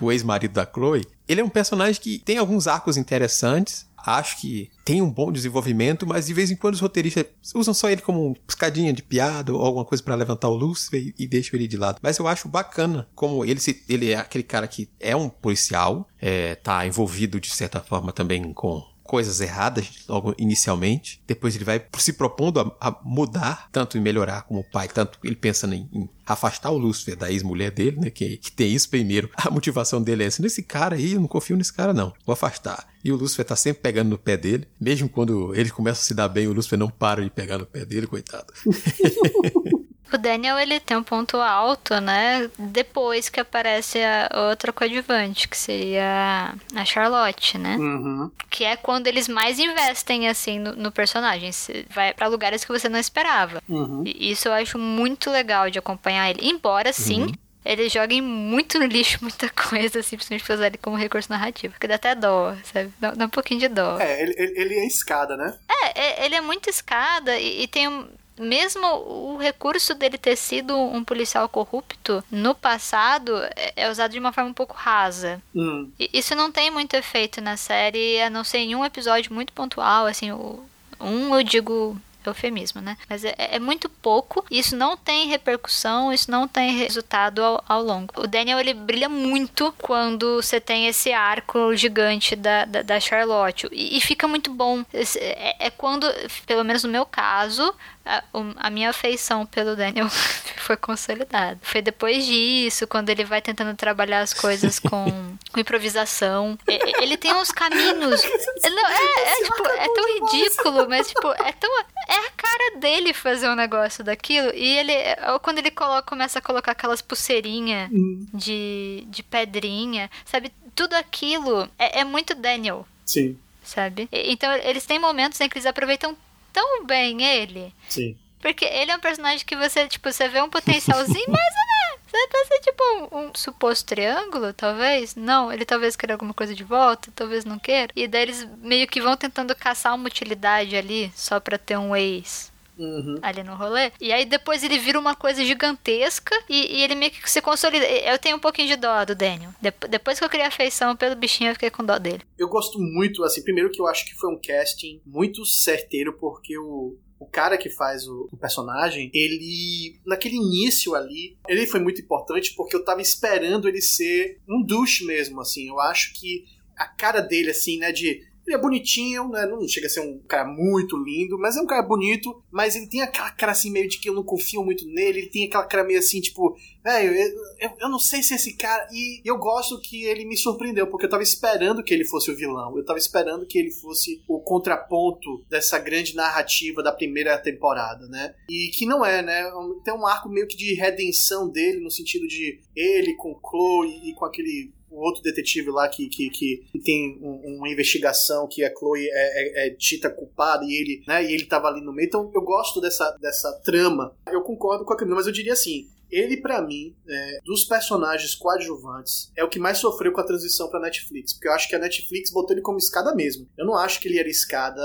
o ex-marido da Chloe. Ele é um personagem que tem alguns arcos interessantes, acho que tem um bom desenvolvimento, mas de vez em quando os roteiristas usam só ele como uma piscadinha de piada ou alguma coisa para levantar o Lúcifer e, e deixam ele de lado. Mas eu acho bacana como ele se, ele é aquele cara que é um policial, é, tá envolvido de certa forma também com coisas erradas logo inicialmente. Depois ele vai se propondo a, a mudar, tanto em melhorar como pai, tanto ele pensando em, em afastar o Lúcifer da ex-mulher dele, né? Que, que tem isso primeiro. A motivação dele é essa: nesse cara aí, eu não confio nesse cara, não. Vou afastar. E o Lúcifer tá sempre pegando no pé dele. Mesmo quando ele começa a se dar bem, o Lúcifer não para de pegar no pé dele, coitado. O Daniel, ele tem um ponto alto, né? Depois que aparece a outra coadjuvante, que seria a Charlotte, né? Uhum. Que é quando eles mais investem, assim, no, no personagem. Você vai para lugares que você não esperava. Uhum. E isso eu acho muito legal de acompanhar ele. Embora, sim, Uhum. eles joguem muito no lixo muita coisa, simplesmente pra usar ele como recurso narrativo. Que dá até dó, sabe? Dá, dá um pouquinho de dó. É, ele, ele, ele é escada, né? É, é, ele é muito escada e, e tem um- mesmo o recurso dele ter sido um policial corrupto no passado é, é usado de uma forma um pouco rasa. Hum. Isso não tem muito efeito na série, a não ser em um episódio muito pontual, assim, o, um eu digo eufemismo, né? Mas é, é muito pouco, isso não tem repercussão, isso não tem resultado ao, ao longo. O Daniel, ele brilha muito quando você tem esse arco gigante da, da, da Charlotte, e, e fica muito bom. É, é quando, pelo menos no meu caso, a, a minha afeição pelo Daniel foi consolidada. Foi depois disso, quando ele vai tentando trabalhar as coisas com, com improvisação. E- Ele tem uns caminhos. Não, é, é, tipo, é tão ridículo, mas tipo, é tão. É a cara dele fazer um negócio daquilo. E ele. Ou quando ele coloca, começa a colocar aquelas pulseirinhas de, de pedrinha, sabe? Tudo aquilo é, é muito Daniel Sim, sabe? Então eles têm momentos em que eles aproveitam tão bem ele. sim. Porque ele é um personagem que você, tipo, você vê um potencialzinho, mas né? Você pensa, tipo, um, um suposto triângulo, talvez? Não, ele talvez queira alguma coisa de volta, talvez não queira. E daí eles meio que vão tentando caçar uma utilidade ali, só pra ter um ex Uhum. ali no rolê. E aí depois ele vira uma coisa gigantesca e, e ele meio que se consolida. Eu tenho um pouquinho de dó do Daniel. Dep- depois que eu criei afeição pelo bichinho, eu fiquei com dó dele. Eu gosto muito, assim, primeiro que eu acho que foi um casting muito certeiro, porque o, o cara que faz o, o personagem, ele, naquele início ali, ele foi muito importante porque eu tava esperando ele ser um douche mesmo, assim. Eu acho que a cara dele, assim, né, de. Ele é bonitinho, né? Não chega a ser um cara muito lindo, mas é um cara bonito. Mas ele tem aquela cara assim, meio de que eu não confio muito nele. Ele tem aquela cara meio assim, tipo, velho, eu, eu, eu não sei se esse cara. E eu gosto que ele me surpreendeu, porque eu tava esperando que ele fosse o vilão. Eu tava esperando que ele fosse o contraponto dessa grande narrativa da primeira temporada, né? E que não é, né? Tem um arco meio que de redenção dele, no sentido de ele com Chloe e com aquele o outro detetive lá que, que, que tem um- uma investigação que a Chloe é, é, é dita culpada e ele, né, e ele tava ali no meio. Então eu gosto dessa, dessa trama. Eu concordo com a Camila, mas eu diria assim, ele pra mim, é, dos personagens coadjuvantes, é o que mais sofreu com a transição pra Netflix, porque eu acho que a Netflix botou ele como escada mesmo. Eu não acho que ele era escada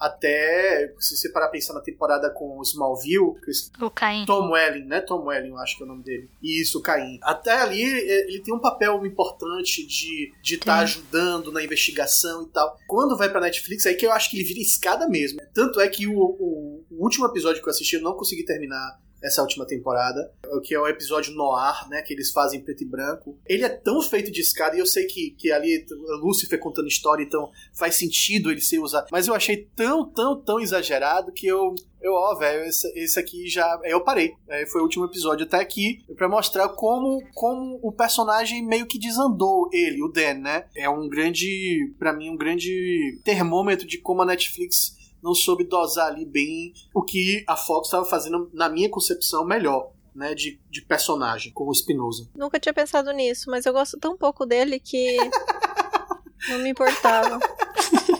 até, se você parar pensar na temporada com o Smallville, O Caim. Tom Welling, né? Tom Welling, eu acho que é o nome dele. Isso, Caim. Até ali é, ele tem um papel importante de estar de tá ajudando na investigação e tal. Quando vai pra Netflix, aí que eu acho que ele vira escada mesmo. Tanto é que o, o- o último episódio que eu assisti, eu não consegui terminar essa última temporada, que é o episódio Noir, né, que eles fazem em preto e branco. Ele é tão feito de escada, e eu sei que, que ali Lúcifer contando história, então faz sentido ele ser usado, mas eu achei tão, tão, tão exagerado que eu eu, ó, velho, esse, esse aqui já. Eu parei. Aí foi o último episódio até aqui. Pra mostrar como, como o personagem meio que desandou ele, o Dan, né? É um grande. para mim, um grande termômetro de como a Netflix não soube dosar ali bem o que a Fox estava fazendo, na minha concepção, melhor. Né, de, de personagem, como o Spinoza. Nunca tinha pensado nisso, mas eu gosto tão pouco dele que não me importava.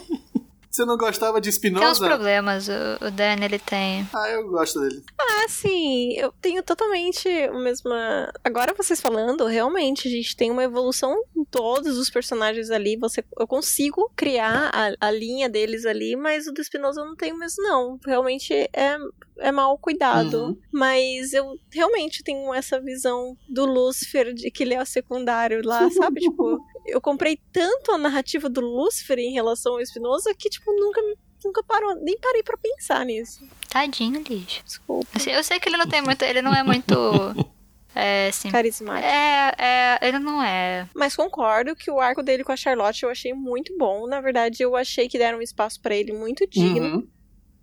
Você não gostava de Tem uns Spinoza? problemas, o, o Dan, ele tem. Ah, eu gosto dele. Ah, sim, eu tenho totalmente a mesma. Agora vocês falando, realmente, a gente tem uma evolução em todos os personagens ali. Você, eu consigo criar a, a linha deles ali, mas o do Spinoza eu não tenho mesmo, não. Realmente é, é mal cuidado. Uhum. Mas eu realmente tenho essa visão do Lúcifer de que ele é o secundário lá, sabe? tipo, eu comprei tanto a narrativa do Lúcifer em relação ao Spinoza que, tipo, nunca me. Nunca parou, nem parei pra pensar nisso. Tadinho, lixo. Desculpa. Assim, eu sei que ele não tem muito. Ele não é muito. É, assim. Carismático. É, é. Ele não é. Mas concordo que o arco dele com a Charlotte eu achei muito bom. Na verdade, eu achei que deram um espaço pra ele muito digno, Uhum.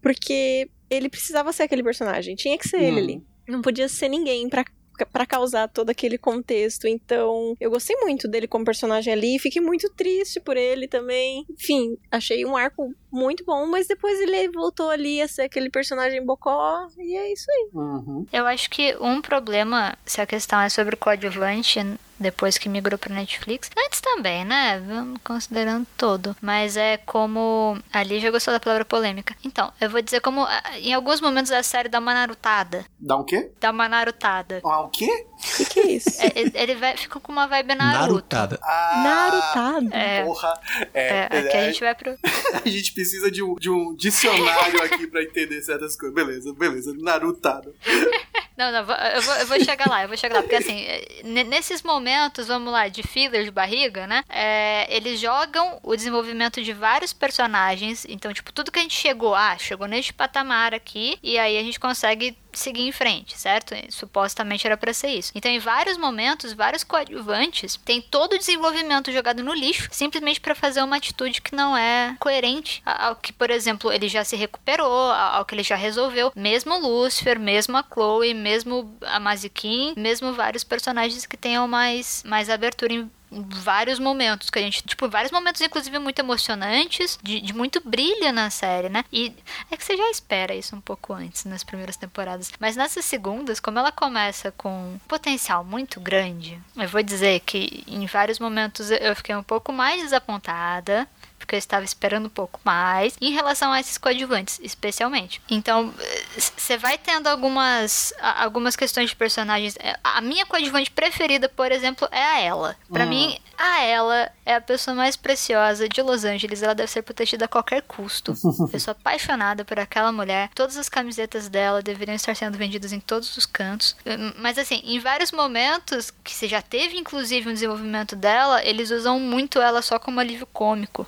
porque ele precisava ser aquele personagem. Tinha que ser ele Hum. ali. Não podia ser ninguém pra para causar todo aquele contexto. Então, eu gostei muito dele como personagem ali, fiquei muito triste por ele também. Enfim, achei um arco muito bom, mas depois ele voltou ali a ser aquele personagem bocó e é isso aí. Uhum. Eu acho que um problema, se a questão é sobre o coadjuvante, depois que migrou pra Netflix, antes também, né? Vamos Considerando todo. Mas é como. Ali já gostou da palavra polêmica. Então, eu vou dizer como. ah, Em alguns momentos a série dá uma narutada. Dá um quê? Dá uma narutada. Ah, o quê? O que, que é isso? É, ele- vai, fica com uma vibe Naruto. Narutada. Ah, Narutado. É. Porra. É, É, aqui a gente vai pro. a gente precisa de um, de um dicionário aqui pra entender certas coisas. Beleza, beleza. Narutado. Não, não, eu vou, eu vou chegar lá, eu vou chegar lá. Porque assim, é, ne- nesses momentos, vamos lá, de filler de barriga, né? é, eles jogam o desenvolvimento de vários personagens. Então, tipo, tudo que a gente chegou, ah, chegou neste patamar aqui, e aí a gente consegue seguir em frente, certo? Supostamente era pra ser isso. Então, em vários momentos, vários coadjuvantes têm todo o desenvolvimento jogado no lixo, simplesmente pra fazer uma atitude que não é coerente ao que, por exemplo, ele já se recuperou, ao que ele já resolveu. Mesmo o Lucifer, mesmo a Chloe, mesmo a Mazikin, mesmo vários personagens que tenham mais, mais abertura em vários momentos que a gente, tipo, vários momentos inclusive muito emocionantes, de, de muito brilho na série, né? E é que você já espera isso um pouco antes nas primeiras temporadas, mas nessas segundas, como ela começa com um potencial muito grande, eu vou dizer que em vários momentos eu fiquei um pouco mais desapontada, porque eu estava esperando um pouco mais em relação a esses coadjuvantes, especialmente. Então, você vai tendo algumas algumas questões de personagens. É, A minha coadjuvante preferida, por exemplo, é a Ela. Pra Hum. mim, a Ela é a pessoa mais preciosa de Los Angeles. Ela deve ser protegida a qualquer custo. eu sou apaixonada por aquela mulher. Todas as camisetas dela deveriam estar sendo vendidas em todos os cantos. Hum, Mas assim, em vários momentos que você já teve inclusive um desenvolvimento dela, eles usam muito ela só como alívio cômico.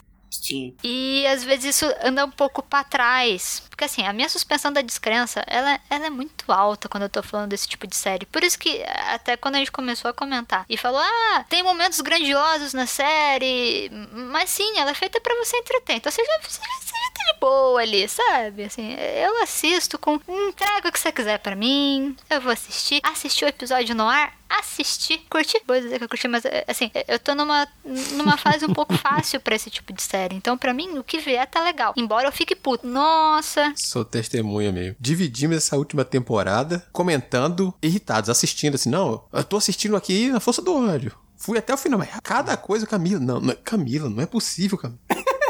E às vezes isso anda um pouco pra trás. Porque assim, a minha suspensão da descrença, ela, ela é muito alta quando eu tô falando desse tipo de série. Por isso que até quando a gente começou a comentar e falou: "Ah, tem momentos grandiosos na série", mas sim, ela é feita pra você entreter. Então você já, você já, tá de boa ali, sabe? Assim, eu assisto com entrega o que você quiser pra mim. Eu vou assistir, assistir o episódio no ar, assistir, curtir. Vou dizer que eu curti, mas é, assim, eu tô numa, numa fase um pouco fácil pra esse tipo de série. Então, pra mim, o que vier tá legal. Embora eu fique puto. Nossa, Sou testemunha mesmo. Dividimos essa última temporada comentando, irritados, assistindo assim, não, eu tô assistindo aqui na força do ódio. Fui até o final, mas cada coisa, Camila. Não, não é- Camila, não é possível, Camila.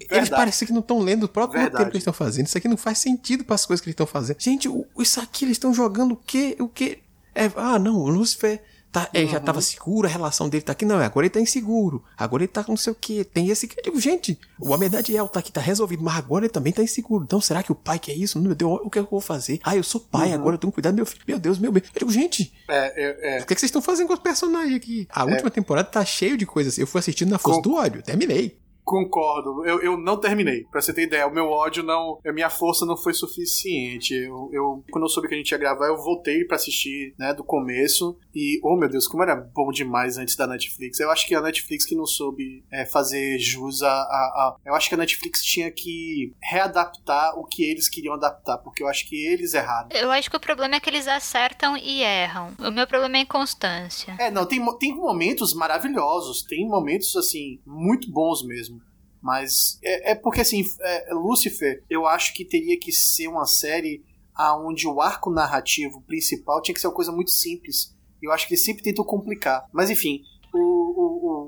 Eles Verdade. parecem que não estão lendo o próprio Verdade. roteiro que eles estão fazendo. Isso aqui não faz sentido para as coisas que eles estão fazendo. Gente, o- isso aqui eles estão jogando o quê? O quê? É, ah, não, o Lucifer tá, é, já tava seguro, a relação dele tá aqui. Não, agora ele tá inseguro. Agora ele tá com não sei o quê. Tem esse que eu digo, gente, o Amedadiel tá aqui, tá resolvido, mas agora ele também tá inseguro. Então, será que o pai quer isso? Meu Deus, o que eu vou fazer? Ah, eu sou pai, agora eu tenho que cuidar do meu filho. Meu Deus, meu bem. Eu digo, gente, É, é, é. o que, que vocês estão fazendo com os personagens aqui? A última temporada tá cheio de coisas. Eu fui assistindo na força Com- do ódio, terminei. Concordo. Eu, eu não terminei. Pra você ter ideia, o meu ódio não. A minha força não foi suficiente. Eu, eu- quando eu soube que a gente ia gravar, eu voltei pra assistir, né, do começo. E, oh meu Deus, como era bom demais antes da Netflix. Eu acho que a Netflix que não soube é, fazer jus a, a, a- Eu acho que a Netflix tinha que readaptar o que eles queriam adaptar, porque eu acho que eles erraram. eu acho que o problema é que eles acertam e erram. O meu problema é a inconstância. É, não, tem, tem momentos maravilhosos, tem momentos, assim, muito bons mesmo. Mas é, é porque, assim, é, Lucifer, eu acho que teria que ser uma série aonde o arco narrativo principal tinha que ser uma coisa muito simples. E eu acho que eles sempre tentam complicar. Mas, enfim, o, o,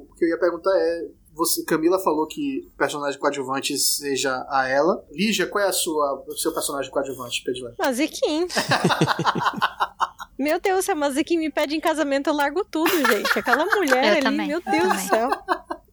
o- o que eu ia perguntar é: você, Camila falou que o personagem coadjuvante seja a ela. Lígia, qual é a sua, o seu personagem coadjuvante, predileto? Maziquim. Meu Deus, se a Maziquim me pede em casamento, eu largo tudo, gente. Aquela mulher Eu ali, também, meu eu Deus do céu.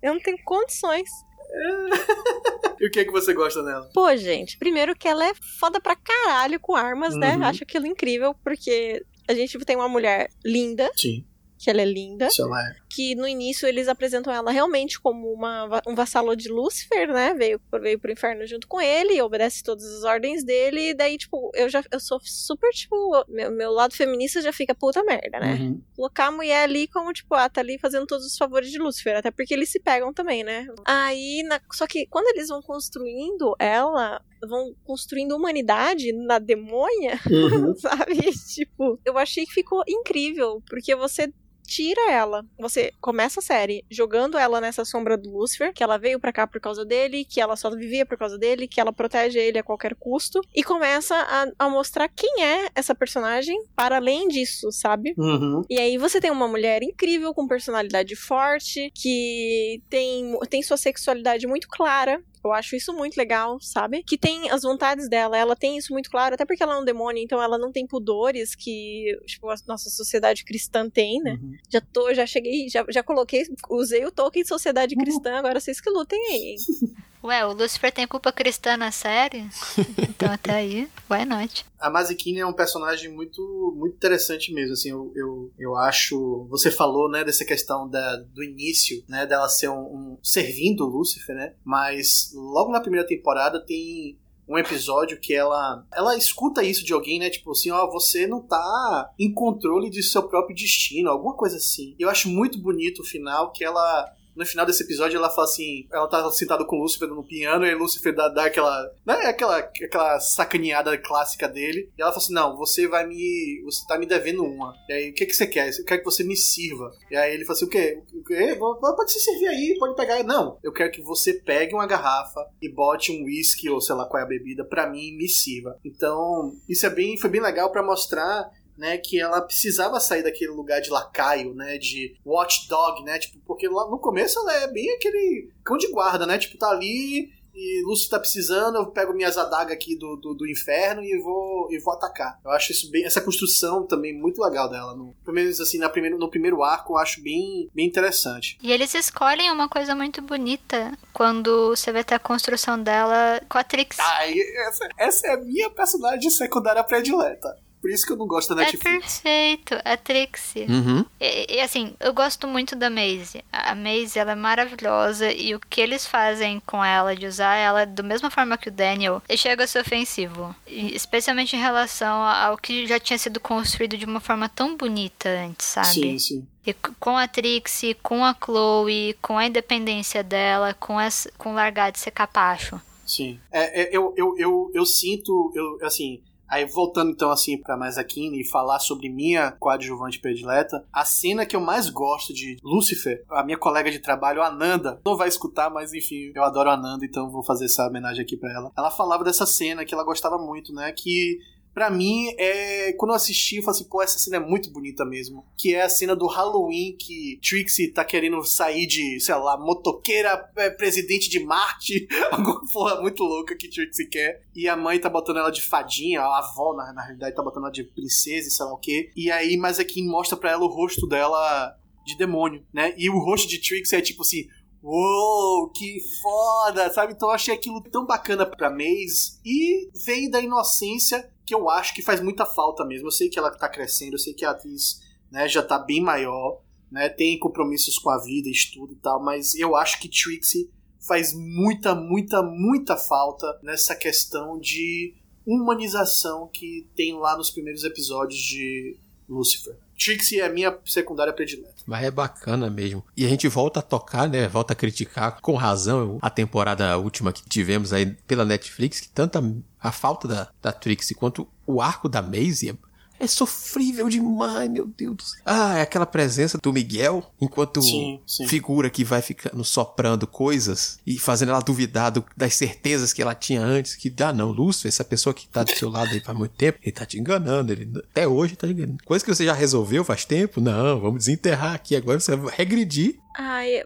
Eu não tenho condições. E o que é que você gosta nela? Pô, gente, primeiro que ela é foda pra caralho com armas, né? Uhum. Acho aquilo incrível, porque a gente tem uma mulher linda, Sim, que ela é linda, ela é. que no início eles apresentam ela realmente como uma, um vassalo de Lúcifer, né? Veio, veio pro inferno junto com ele, obedece todas as ordens dele, e daí, tipo, eu já eu sou super, tipo, meu, meu lado feminista já fica puta merda, né? Uhum. colocar a mulher ali como, tipo, ah, tá ali fazendo todos os favores de Lúcifer, até porque eles se pegam também, né? Aí, na- só que quando eles vão construindo ela, vão construindo humanidade na demônia, Uhum. sabe? Tipo, eu achei que ficou incrível, porque você tira ela. Você começa a série jogando ela nessa sombra do Lúcifer, que ela veio pra cá por causa dele, que ela só vivia por causa dele, que ela protege ele a qualquer custo, e começa a, a mostrar quem é essa personagem para além disso, sabe? Uhum. E aí você tem uma mulher incrível, com personalidade forte, que tem, tem sua sexualidade muito clara. Eu acho isso muito legal, sabe? Que tem as vontades dela, ela tem isso muito claro, até porque ela é um demônio, então ela não tem pudores que, tipo, a nossa sociedade cristã tem, né? Uhum. Já tô, já cheguei, já, já coloquei, usei o token sociedade cristã, agora vocês que lutem aí, hein? Ué, o Lucifer tem culpa cristã na série? Então até aí, why not? A Mazikine é um personagem muito, muito interessante mesmo, assim, eu, eu, eu acho, você falou, né, dessa questão da, do início, né, dela ser um, um servindo o Lúcifer, né, mas logo na primeira temporada tem um episódio que ela ela escuta isso de alguém, né, tipo assim, ó, você não tá em controle de seu próprio destino, alguma coisa assim. Eu acho muito bonito o final que ela no final desse episódio ela fala assim, ela tá sentada com o Lúcifer no piano e Lúcifer dá, dá aquela, né, aquela, aquela sacaneada clássica dele. E ela fala assim, não, você vai me, você tá me devendo uma. E aí, o que que você quer? Eu quero que você me sirva. E aí ele fala assim, o quê? O quê? Pode se servir aí, pode pegar. Não, eu quero que você pegue uma garrafa e bote um whisky ou sei lá qual é a bebida pra mim e me sirva. Então, isso é bem, foi bem legal pra mostrar né, que ela precisava sair daquele lugar de lacaio, né, de watchdog, né, tipo, porque lá no começo ela é bem aquele cão de guarda, né, tipo, tá ali e Lúcio tá precisando, eu pego minhas adagas aqui do, do, do inferno e vou, e vou atacar. Eu acho isso bem, essa construção também muito legal dela, no, pelo menos assim, na primeiro, no primeiro arco eu acho bem, bem interessante. E eles escolhem uma coisa muito bonita quando você vê até a construção dela com a Trix. Ai, essa, essa é a minha personagem secundária predileta. Por isso que eu não gosto da É Netflix. perfeito, a Trixie. Uhum. E, e, assim, eu gosto muito da Maisie. A Maisie, ela é maravilhosa e o que eles fazem com ela, de usar ela da mesma forma que o Daniel, chega a ser ofensivo. E, especialmente em relação ao que já tinha sido construído de uma forma tão bonita antes, sabe? Sim, sim. E com a Trixie, com a Chloe, com a independência dela, com, essa, com largar de ser capacho. Sim. É, é, eu, eu, eu, eu sinto, eu, assim, aí voltando então assim pra mais aqui e falar sobre minha coadjuvante predileta, a cena que eu mais gosto de Lucifer, a minha colega de trabalho, Ananda, não vai escutar, mas enfim, eu adoro Ananda, então vou fazer essa homenagem aqui pra ela. Ela falava dessa cena que ela gostava muito, né, que Pra mim, é... quando eu assisti, eu falei assim, pô, essa cena é muito bonita mesmo. Que é a cena do Halloween que Trixie tá querendo sair de, sei lá, motoqueira é, presidente de Marte. Alguma porra muito louca que Trixie quer. E a mãe tá botando ela de fadinha, a avó, na, na realidade, tá botando ela de princesa e sei lá o quê. E aí, mas aqui mostra pra ela o rosto dela de demônio, né? E o rosto de Trixie é tipo assim, Uou, que foda, sabe? Então eu achei aquilo tão bacana pra Maze. E veio da inocência que eu acho que faz muita falta mesmo. Eu sei que ela tá crescendo, eu sei que a atriz né, já tá bem maior, né? Tem compromissos com a vida, estudo e tal, mas eu acho que Trixie faz muita, muita, muita falta nessa questão de humanização que tem lá nos primeiros episódios de Lucifer. Trixie é minha secundária predileta. Mas é bacana mesmo. E a gente volta a tocar, né? Volta a criticar com razão a temporada última que tivemos aí pela Netflix, que tanto a, falta da, da Trixie quanto o arco da Maisie é, sofrível demais, meu Deus. Ah, é aquela presença do Miguel enquanto Sim, sim. figura que vai ficando soprando coisas e fazendo ela duvidar do- das certezas que ela tinha antes. Que, ah, não, Lúcio, essa pessoa que tá do seu lado aí faz muito tempo, ele tá te enganando. Ele, até hoje tá te enganando. Coisa que você já resolveu faz tempo? Não, vamos desenterrar aqui. Agora você vai regredir. Ai, eu,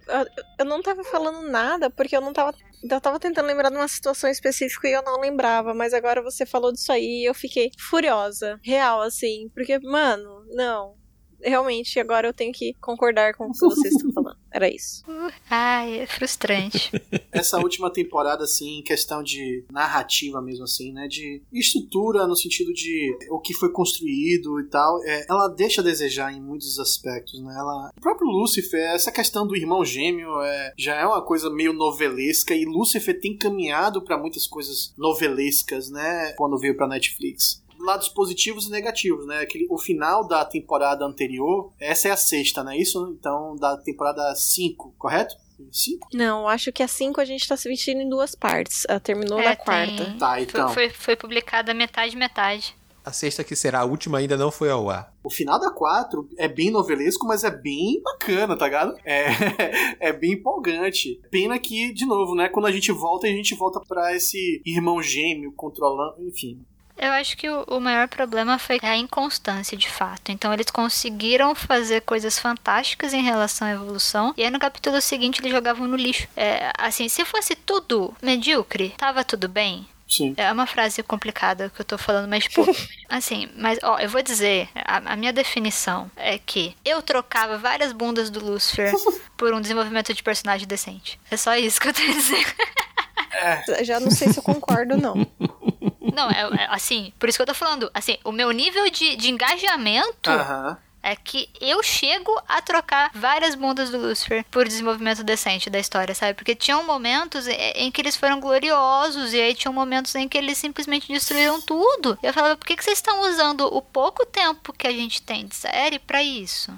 eu não tava falando nada porque eu não tava. Eu tava tentando lembrar de uma situação específica e eu não lembrava, mas agora você falou disso aí e eu fiquei furiosa. Real, assim. Porque, mano, não. Realmente, agora eu tenho que concordar com o que vocês estão falando. Era isso. Ai, é frustrante. essa última temporada, assim, em questão de narrativa mesmo, assim, né? De estrutura, no sentido de o que foi construído e tal, é, ela deixa a desejar em muitos aspectos, né? Ela, o próprio Lúcifer, essa questão do irmão gêmeo é, já é uma coisa meio novelesca e Lúcifer tem caminhado para muitas coisas novelescas, né? Quando veio pra Netflix lados positivos e negativos, né? Aquele, o final da temporada anterior, essa é a sexta, não é isso? Então, da temporada 5, correto? 5? Não, acho que a 5 a gente tá se vestindo em duas partes. Ela terminou É, na tem- quarta. Tá, então. Foi, foi, foi publicada metade, metade. A sexta, que será a última, ainda não foi ao ar. O final da 4 é bem novelesco, mas é bem bacana, tá ligado? É, é bem empolgante. Pena que, de novo, né? Quando a gente volta, a gente volta pra esse irmão gêmeo controlando, enfim. Eu acho que o, o maior problema foi a inconstância, de fato. Então, eles conseguiram fazer coisas fantásticas em relação à evolução. E aí, no capítulo seguinte, eles jogavam no lixo. É, assim, se fosse tudo medíocre, tava tudo bem. Sim. É uma frase complicada que eu tô falando, mas, tipo, assim, mas, ó, eu vou dizer, a, a minha definição é que eu trocava várias bundas do Lucifer por um desenvolvimento de personagem decente. É só isso que eu tenho a dizer. Já não sei se eu concordo, não. Não, é, é assim, por isso que eu tô falando, assim, o meu nível de, de engajamento é que eu chego a trocar várias bundas do Lucifer por desenvolvimento decente da história, sabe? Porque tinham momentos em que eles foram gloriosos, e aí tinham momentos em que eles simplesmente destruíram tudo. E eu falava, por que, que vocês estão usando o pouco tempo que a gente tem de série pra isso?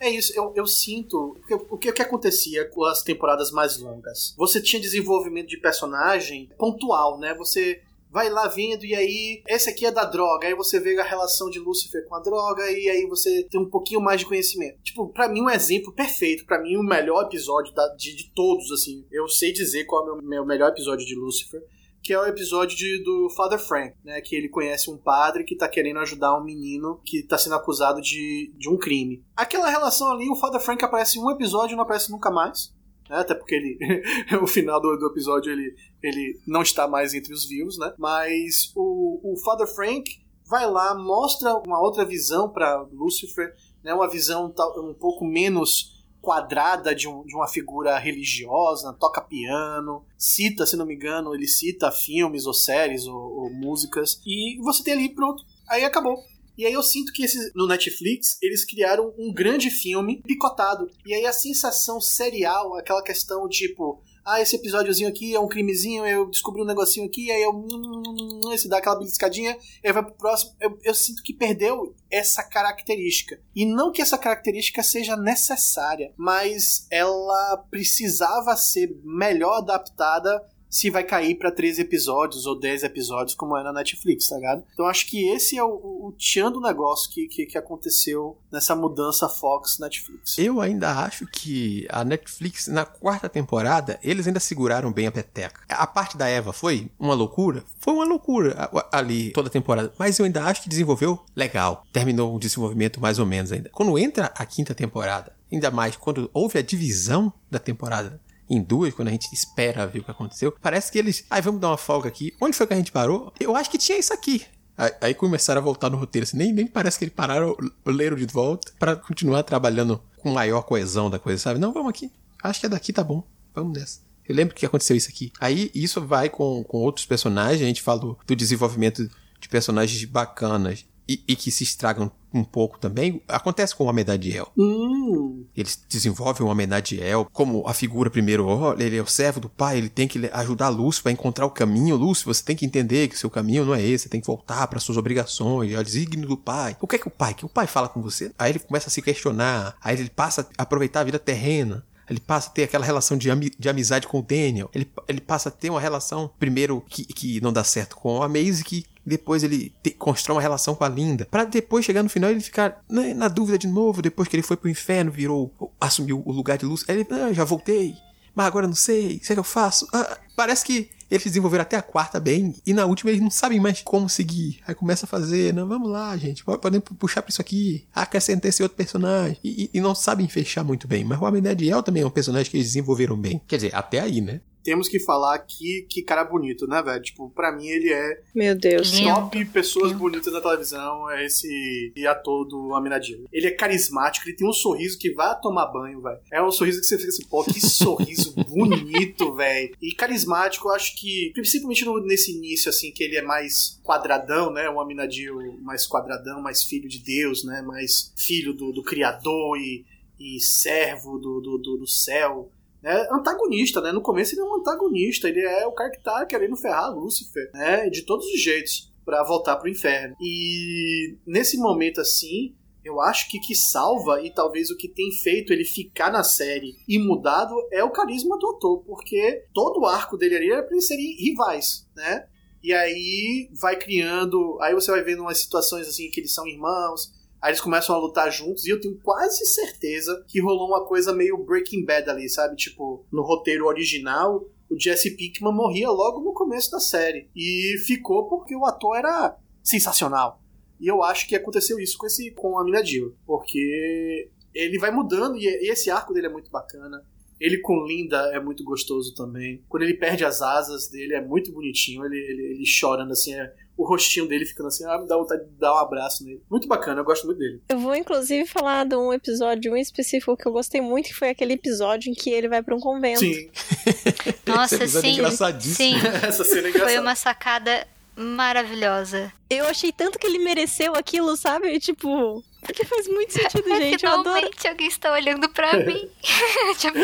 É isso, eu, eu sinto. O que, o que acontecia com as temporadas mais longas? Você tinha desenvolvimento de personagem pontual, né? Você vai lá vendo e aí, esse aqui é da droga, aí você vê a relação de Lúcifer com a droga e aí você tem um pouquinho mais de conhecimento. Tipo, pra mim um exemplo perfeito, pra mim o melhor episódio da- de, de todos, assim, eu sei dizer qual é o meu, meu melhor episódio de Lúcifer, que é o episódio de- do Father Frank, né? Que ele conhece um padre que tá querendo ajudar um menino que tá sendo acusado de, de um crime. Aquela relação ali, o Father Frank aparece em um episódio e não aparece nunca mais. Né? Até porque ele. o final do, do episódio ele, ele não está mais entre os vivos, né? Mas o, o Father Frank vai lá, mostra uma outra visão para Lucifer, né? Uma visão um pouco menos quadrada de, um- de uma figura religiosa, toca piano, cita, se não me engano, ele cita filmes ou séries ou, ou músicas, e você tem ali, pronto, aí acabou. E aí eu sinto que esses, no Netflix eles criaram um grande filme picotado. E aí a sensação serial, aquela questão tipo, ah, esse episódiozinho aqui é um crimezinho, eu descobri um negocinho aqui, aí eu. hum, Esse dá aquela beliscadinha, aí vai pro próximo. Eu, eu sinto que perdeu essa característica. E não que essa característica seja necessária, mas ela precisava ser melhor adaptada se vai cair pra 13 episódios ou 10 episódios, como é na Netflix, tá ligado? Então acho que esse é o, o, tchan do negócio que, que, que aconteceu nessa mudança Fox-Netflix. Eu ainda acho que a Netflix, na quarta temporada, eles ainda seguraram bem a peteca. A parte da Eva foi uma loucura? Foi uma loucura ali toda a temporada. Mas eu ainda acho que desenvolveu legal. Terminou o desenvolvimento mais ou menos ainda. Quando entra a quinta temporada, ainda mais quando houve a divisão da temporada em duas, quando a gente espera ver o que aconteceu, parece que eles. Ai, vamos dar uma folga aqui. Onde foi que a gente parou? Eu acho que tinha isso aqui. Aí, aí começaram a voltar no roteiro. Assim, nem, nem parece que eles pararam, leram de volta pra continuar trabalhando com maior coesão da coisa, sabe? Não, vamos aqui. Acho que é daqui, tá bom. Vamos nessa. Eu lembro que aconteceu isso aqui. Aí isso vai com, com outros personagens. A gente falou do desenvolvimento de personagens bacanas e, e que se estragam um pouco também. Acontece com o Amedadiel. Hum, Eles desenvolvem o Amenadiel como a figura primeiro, olha, ele é o servo do pai, ele tem que ajudar Lúcio a encontrar o caminho. Lúcio, você tem que entender que seu caminho não é esse, você tem que voltar para suas obrigações, é o desígnio do pai. O que é que o pai? Que o pai fala com você? Aí ele começa a se questionar, aí ele passa a aproveitar a vida terrena. Ele passa a ter aquela relação de, ami de amizade com o Daniel. Ele, ele passa a ter uma relação, primeiro, que, que não dá certo com a Maisie, que depois ele constrói uma relação com a Linda, para depois chegar no final ele ficar na, na, dúvida de novo, depois que ele foi pro inferno, virou, assumiu o lugar de luz. Aí ele, ah, já voltei, mas agora não sei, o que eu faço. Ah, parece que eles desenvolveram até a quarta bem, e na última eles não sabem mais como seguir. Aí começa a fazer, não, vamos lá, gente, podemos puxar pra isso aqui, acrescentar esse outro personagem. E, e, e não sabem fechar muito bem. Mas o Abinadiel também é um personagem que eles desenvolveram bem. Quer dizer, até aí, né? Temos que falar que, que cara bonito, né, velho? Tipo, pra mim ele é. Meu Deus. Top pessoas Lindo. bonitas na televisão é esse ator do Aminadinho. Ele é carismático, ele tem um sorriso que vai tomar banho, velho. É um sorriso que você fica assim, pô, que sorriso bonito, velho. E carismático, eu acho que, principalmente no, nesse início, assim, que ele é mais quadradão, né? Um Aminadinho mais quadradão, mais filho de Deus, né? Mais filho do, do Criador e, e servo do, do, do, do céu né, antagonista, né? No começo ele é um antagonista, ele é o cara que tá querendo ferrar Lúcifer, né? De todos os jeitos para voltar pro inferno. E nesse momento assim, eu acho que que salva e talvez o que tem feito ele ficar na série e mudado é o carisma do ator, porque todo o arco dele ali era pra eles serem rivais, né? E aí vai criando, aí você vai vendo umas situações assim que eles são irmãos, Aí eles começam a lutar juntos e eu tenho quase certeza que rolou uma coisa meio Breaking Bad ali, sabe? Tipo, no roteiro original, o Jesse Pinkman morria logo no começo da série. E ficou porque o ator era sensacional. E eu acho que aconteceu isso com esse com a Mina porque ele vai mudando e esse arco dele é muito bacana. Ele com Linda é muito gostoso também. Quando ele perde as asas dele é muito bonitinho. Ele, ele, ele chorando assim, é, o rostinho dele ficando assim, ah, me dá vontade de dar um abraço nele. Muito bacana, eu gosto muito dele. Eu vou inclusive falar de um episódio um específico que eu gostei muito, que foi aquele episódio em que ele vai para um convento. Sim. Nossa, sim. É sim. Essa cena é engraçada. Foi uma sacada maravilhosa. Eu achei tanto que ele mereceu aquilo, sabe? Tipo, porque faz muito sentido, gente. Finalmente alguém está olhando pra mim. tipo...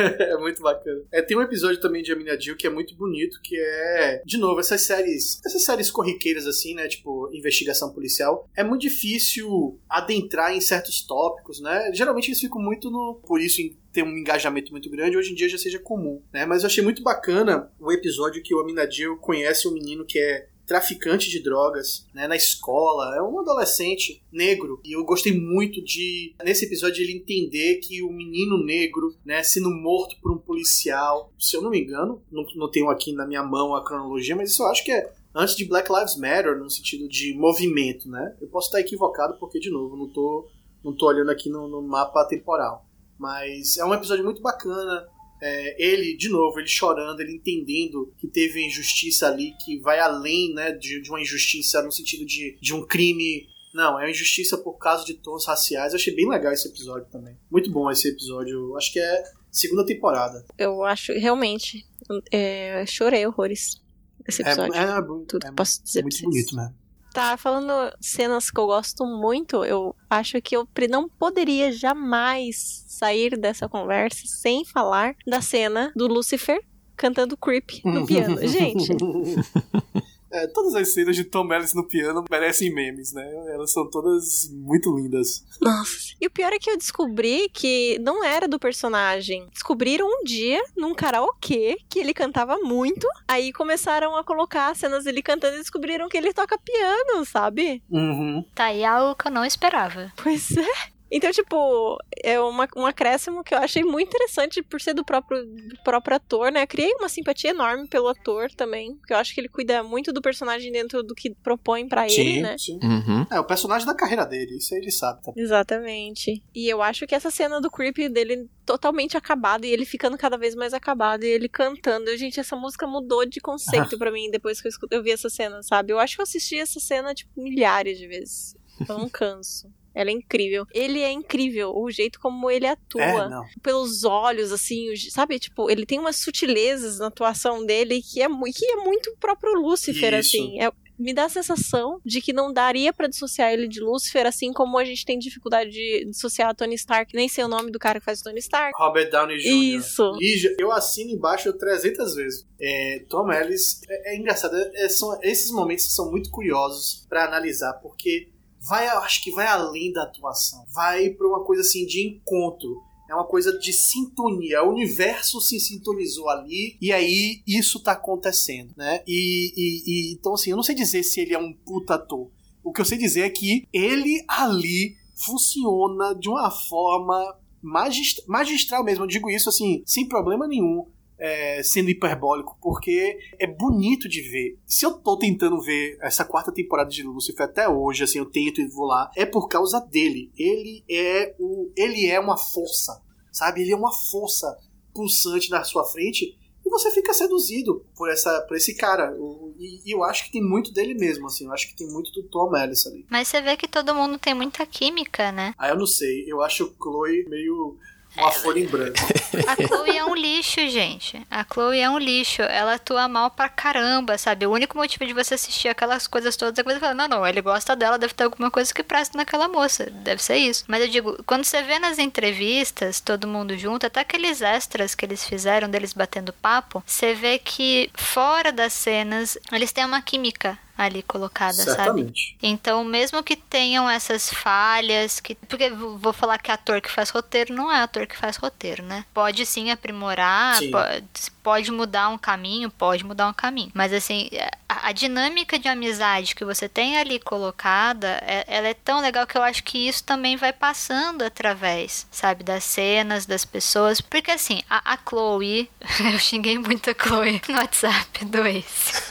é muito bacana. É, tem um episódio também de Amina Jill que é muito bonito, que é, de novo, essas séries, essas séries corriqueiras assim, né, tipo investigação policial, é muito difícil adentrar em certos tópicos, né? Geralmente eles ficam muito no, por isso em ter um engajamento muito grande, hoje em dia já seja comum, né? Mas eu achei muito bacana o episódio que o Amina Jill conhece um menino que é traficante de drogas, né, na escola, é um adolescente negro, e eu gostei muito de, nesse episódio, ele entender que o menino negro, né, sendo morto por um policial, se eu não me engano, não, não tenho aqui na minha mão a cronologia, mas isso eu acho que é antes de Black Lives Matter, no sentido de movimento, né, eu posso estar equivocado porque, de novo, não tô, não tô olhando aqui no, no mapa temporal, mas é um episódio muito bacana, é, ele, de novo, ele chorando, ele entendendo que teve injustiça ali que vai além né, de, de uma injustiça no sentido de, de um crime não, é uma injustiça por causa de tons raciais. Eu achei bem legal esse episódio também. Muito bom esse episódio. Acho que é segunda temporada. Eu acho, realmente. É, chorei horrores esse é, episódio. É, é, Tudo é, que posso dizer muito bonito, né? Tá falando cenas que eu gosto muito, eu acho que eu não poderia jamais sair dessa conversa sem falar da cena do Lucifer cantando Creep no piano. Gente. É, todas as cenas de Tom Ellis no piano merecem memes, né? Elas são todas muito lindas. Nossa. E o pior é que eu descobri que não era do personagem. Descobriram um dia, num karaokê, que ele cantava muito. Aí começaram a colocar cenas dele cantando e descobriram que ele toca piano, sabe? Uhum. Tá aí algo que eu não esperava. Pois é. Então, tipo, é uma, um acréscimo que eu achei muito interessante por ser do próprio, do próprio ator, né? Eu criei uma simpatia enorme pelo ator também, porque eu acho que ele cuida muito do personagem dentro do que propõe para ele, né? Sim. Uhum. É, o personagem da carreira dele, isso ele sabe. Tá? Exatamente. E eu acho que essa cena do Creep dele totalmente acabada e ele ficando cada vez mais acabado e ele cantando. Gente, essa música mudou de conceito para mim depois que eu, eu vi essa cena, sabe? Eu acho que eu assisti essa cena, tipo, milhares de vezes. Eu não canso. Ela é incrível. Ele é incrível, o jeito como ele atua. É, pelos olhos, assim, sabe? Tipo, ele tem umas sutilezas na atuação dele que é, que é muito próprio Lúcifer, Isso. assim. É, me dá a sensação de que não daria para dissociar ele de Lúcifer, assim como a gente tem dificuldade de dissociar a Tony Stark, nem sei o nome do cara que faz o Tony Stark. Robert Downey Jr. Isso. Lígia, eu assino embaixo 300 vezes. É, Tom Ellis, é, é engraçado, é, são esses momentos que são muito curiosos para analisar, porque vai, acho que vai além da atuação. Vai para uma coisa assim de encontro. É uma coisa de sintonia. O universo se sintonizou ali e aí isso tá acontecendo, né? E, e, e então assim, eu não sei dizer se ele é um puta ator. O que eu sei dizer é que ele ali funciona de uma forma magist magistral mesmo. Eu digo isso assim, sem problema nenhum é, sendo hiperbólico, porque é bonito de ver. Se eu tô tentando ver essa quarta temporada de Lucifer até hoje, assim, eu tento e vou lá, é por causa dele. Ele é o, ele é uma força, sabe? Ele é uma força pulsante na sua frente e você fica seduzido por essa por esse cara. E, e, eu acho que tem muito dele mesmo, assim. Eu acho que tem muito do Tom Ellis ali. Mas você vê que todo mundo tem muita química, né? Ah, eu não sei. Eu acho o Chloe meio uma folha em branco. A Chloe é um lixo, gente. A Chloe é um lixo. Ela atua mal pra caramba, sabe? O único motivo de você assistir aquelas coisas todas é que você fala, não, não, ele gosta dela, deve ter alguma coisa que presta naquela moça. Deve ser isso. Mas eu digo, quando você vê nas entrevistas, todo mundo junto, até aqueles extras que eles fizeram deles batendo papo, você vê que fora das cenas, eles têm uma química ali colocada, Certamente. sabe? Então, mesmo que tenham essas falhas, que porque vou falar que ator que faz roteiro não é ator que faz roteiro, né? Pode sim aprimorar, Sim. Pode, pode mudar um caminho, pode mudar um caminho. Mas assim, a, a, dinâmica de amizade que você tem ali colocada, é, ela é tão legal que eu acho que isso também vai passando através, sabe, das cenas, das pessoas. Porque assim, a, a Chloe, eu xinguei muito a Chloe no WhatsApp do Ace.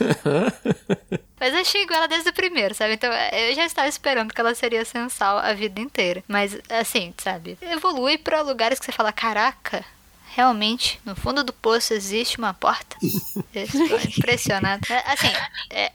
Mas eu xingo ela desde o primeiro, sabe? Então eu já estava esperando que ela seria sensal a vida inteira. Mas, assim, sabe? Evolui para lugares que você fala: caraca, realmente, no fundo do poço existe uma porta. Estou impressionado. Assim,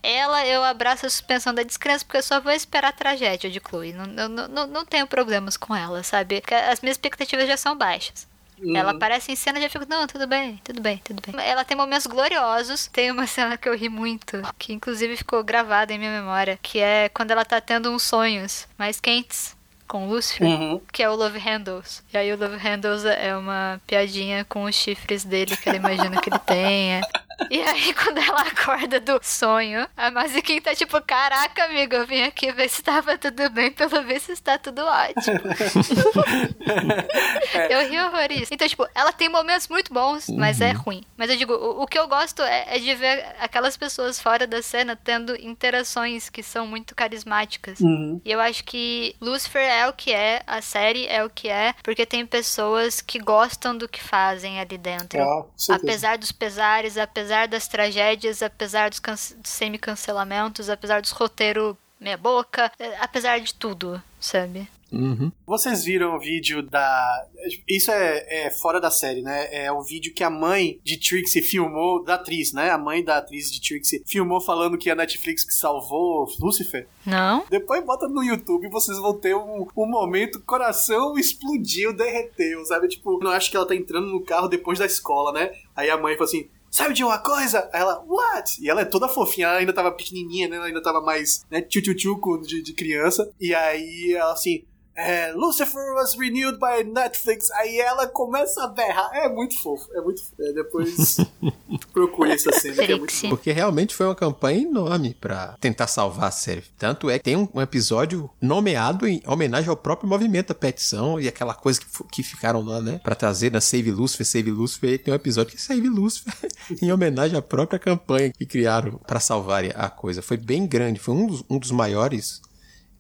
ela eu abraço a suspensão da descrença porque eu só vou esperar a tragédia de Chloe. Não, não, não, não tenho problemas com ela, sabe? Porque as minhas expectativas já são baixas. Uhum. Ela aparece em cena e já fico, não, tudo bem, tudo bem, tudo bem. Ela tem momentos gloriosos. Tem uma cena que eu ri muito, que inclusive ficou gravada em minha memória, que é quando ela tá tendo uns sonhos mais quentes com Lucifer, uhum. que é o Love Handles. E aí o Love Handles é uma piadinha com os chifres dele que ela imagina que ele tenha. E aí, quando ela acorda do sonho, a Mazikin tá tipo, caraca, amigo, eu vim aqui ver se tava tudo bem, pelo visto está tudo ótimo. eu ri horrores. Então, tipo, ela tem momentos muito bons, mas é ruim. Mas eu digo, o, o que eu gosto é, é, de ver aquelas pessoas fora da cena tendo interações que são muito carismáticas. Uhum. E eu acho que Lucifer é o que é, a série é o que é, porque tem pessoas que gostam do que fazem ali dentro. Ah, apesar dos pesares, apesar das tragédias, apesar dos, dos semi-cancelamentos, apesar dos roteiros meia boca, apesar de tudo, sabe? Uhum. Vocês viram o vídeo da. Isso é, é, fora da série, né? É o vídeo que a mãe de Trixie filmou, da atriz, né? A mãe da atriz de Trixie filmou falando que a Netflix que salvou Lucifer. Não. Depois bota no YouTube e vocês vão ter um, um momento, coração explodiu, derreteu, sabe? Tipo, não acho que ela tá entrando no carro depois da escola, né? Aí a mãe falou assim: sabe de uma coisa? Aí ela, what? E ela é toda fofinha, ela ainda tava pequenininha, né? Ela ainda tava mais, né, tchu-tchu-tchu de, de criança. E aí ela assim, é, Lucifer was renewed by Netflix. Aí ela começa a berrar. É muito fofo, é muito fofo. É, depois procure essa cena, que é muito fofo. Porque realmente foi uma campanha enorme para tentar salvar a série. Tanto é que tem um, episódio nomeado em homenagem ao próprio movimento da petição e aquela coisa que, que ficaram lá, né? Pra trazer na Save Lucifer, Save Lucifer. E tem um episódio que é Save Lucifer em homenagem à própria campanha que criaram para salvar a coisa. Foi bem grande, foi um dos, um dos maiores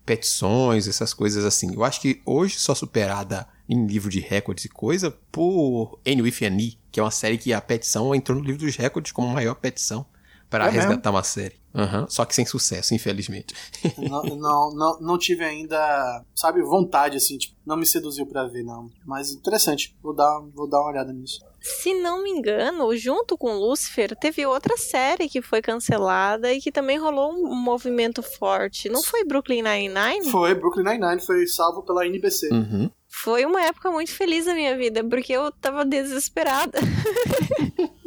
petições, essas coisas assim. Eu acho que hoje só superada em livro de recordes e coisa por N With An que é uma série que a petição entrou no livro dos recordes como maior petição para é resgatar mesmo? uma série. Uhum, só que sem sucesso, infelizmente. não, não, não, não, tive ainda, sabe, vontade, assim, tipo, não me seduziu para ver, não. Mas interessante, vou dar, vou dar uma olhada nisso. Se não me engano, junto com Lucifer, teve outra série que foi cancelada e que também rolou um movimento forte. Não foi Brooklyn Nine-Nine? Foi, Brooklyn Nine-Nine foi salvo pela NBC. Uhum. Foi uma época muito feliz da minha vida, porque eu tava desesperada.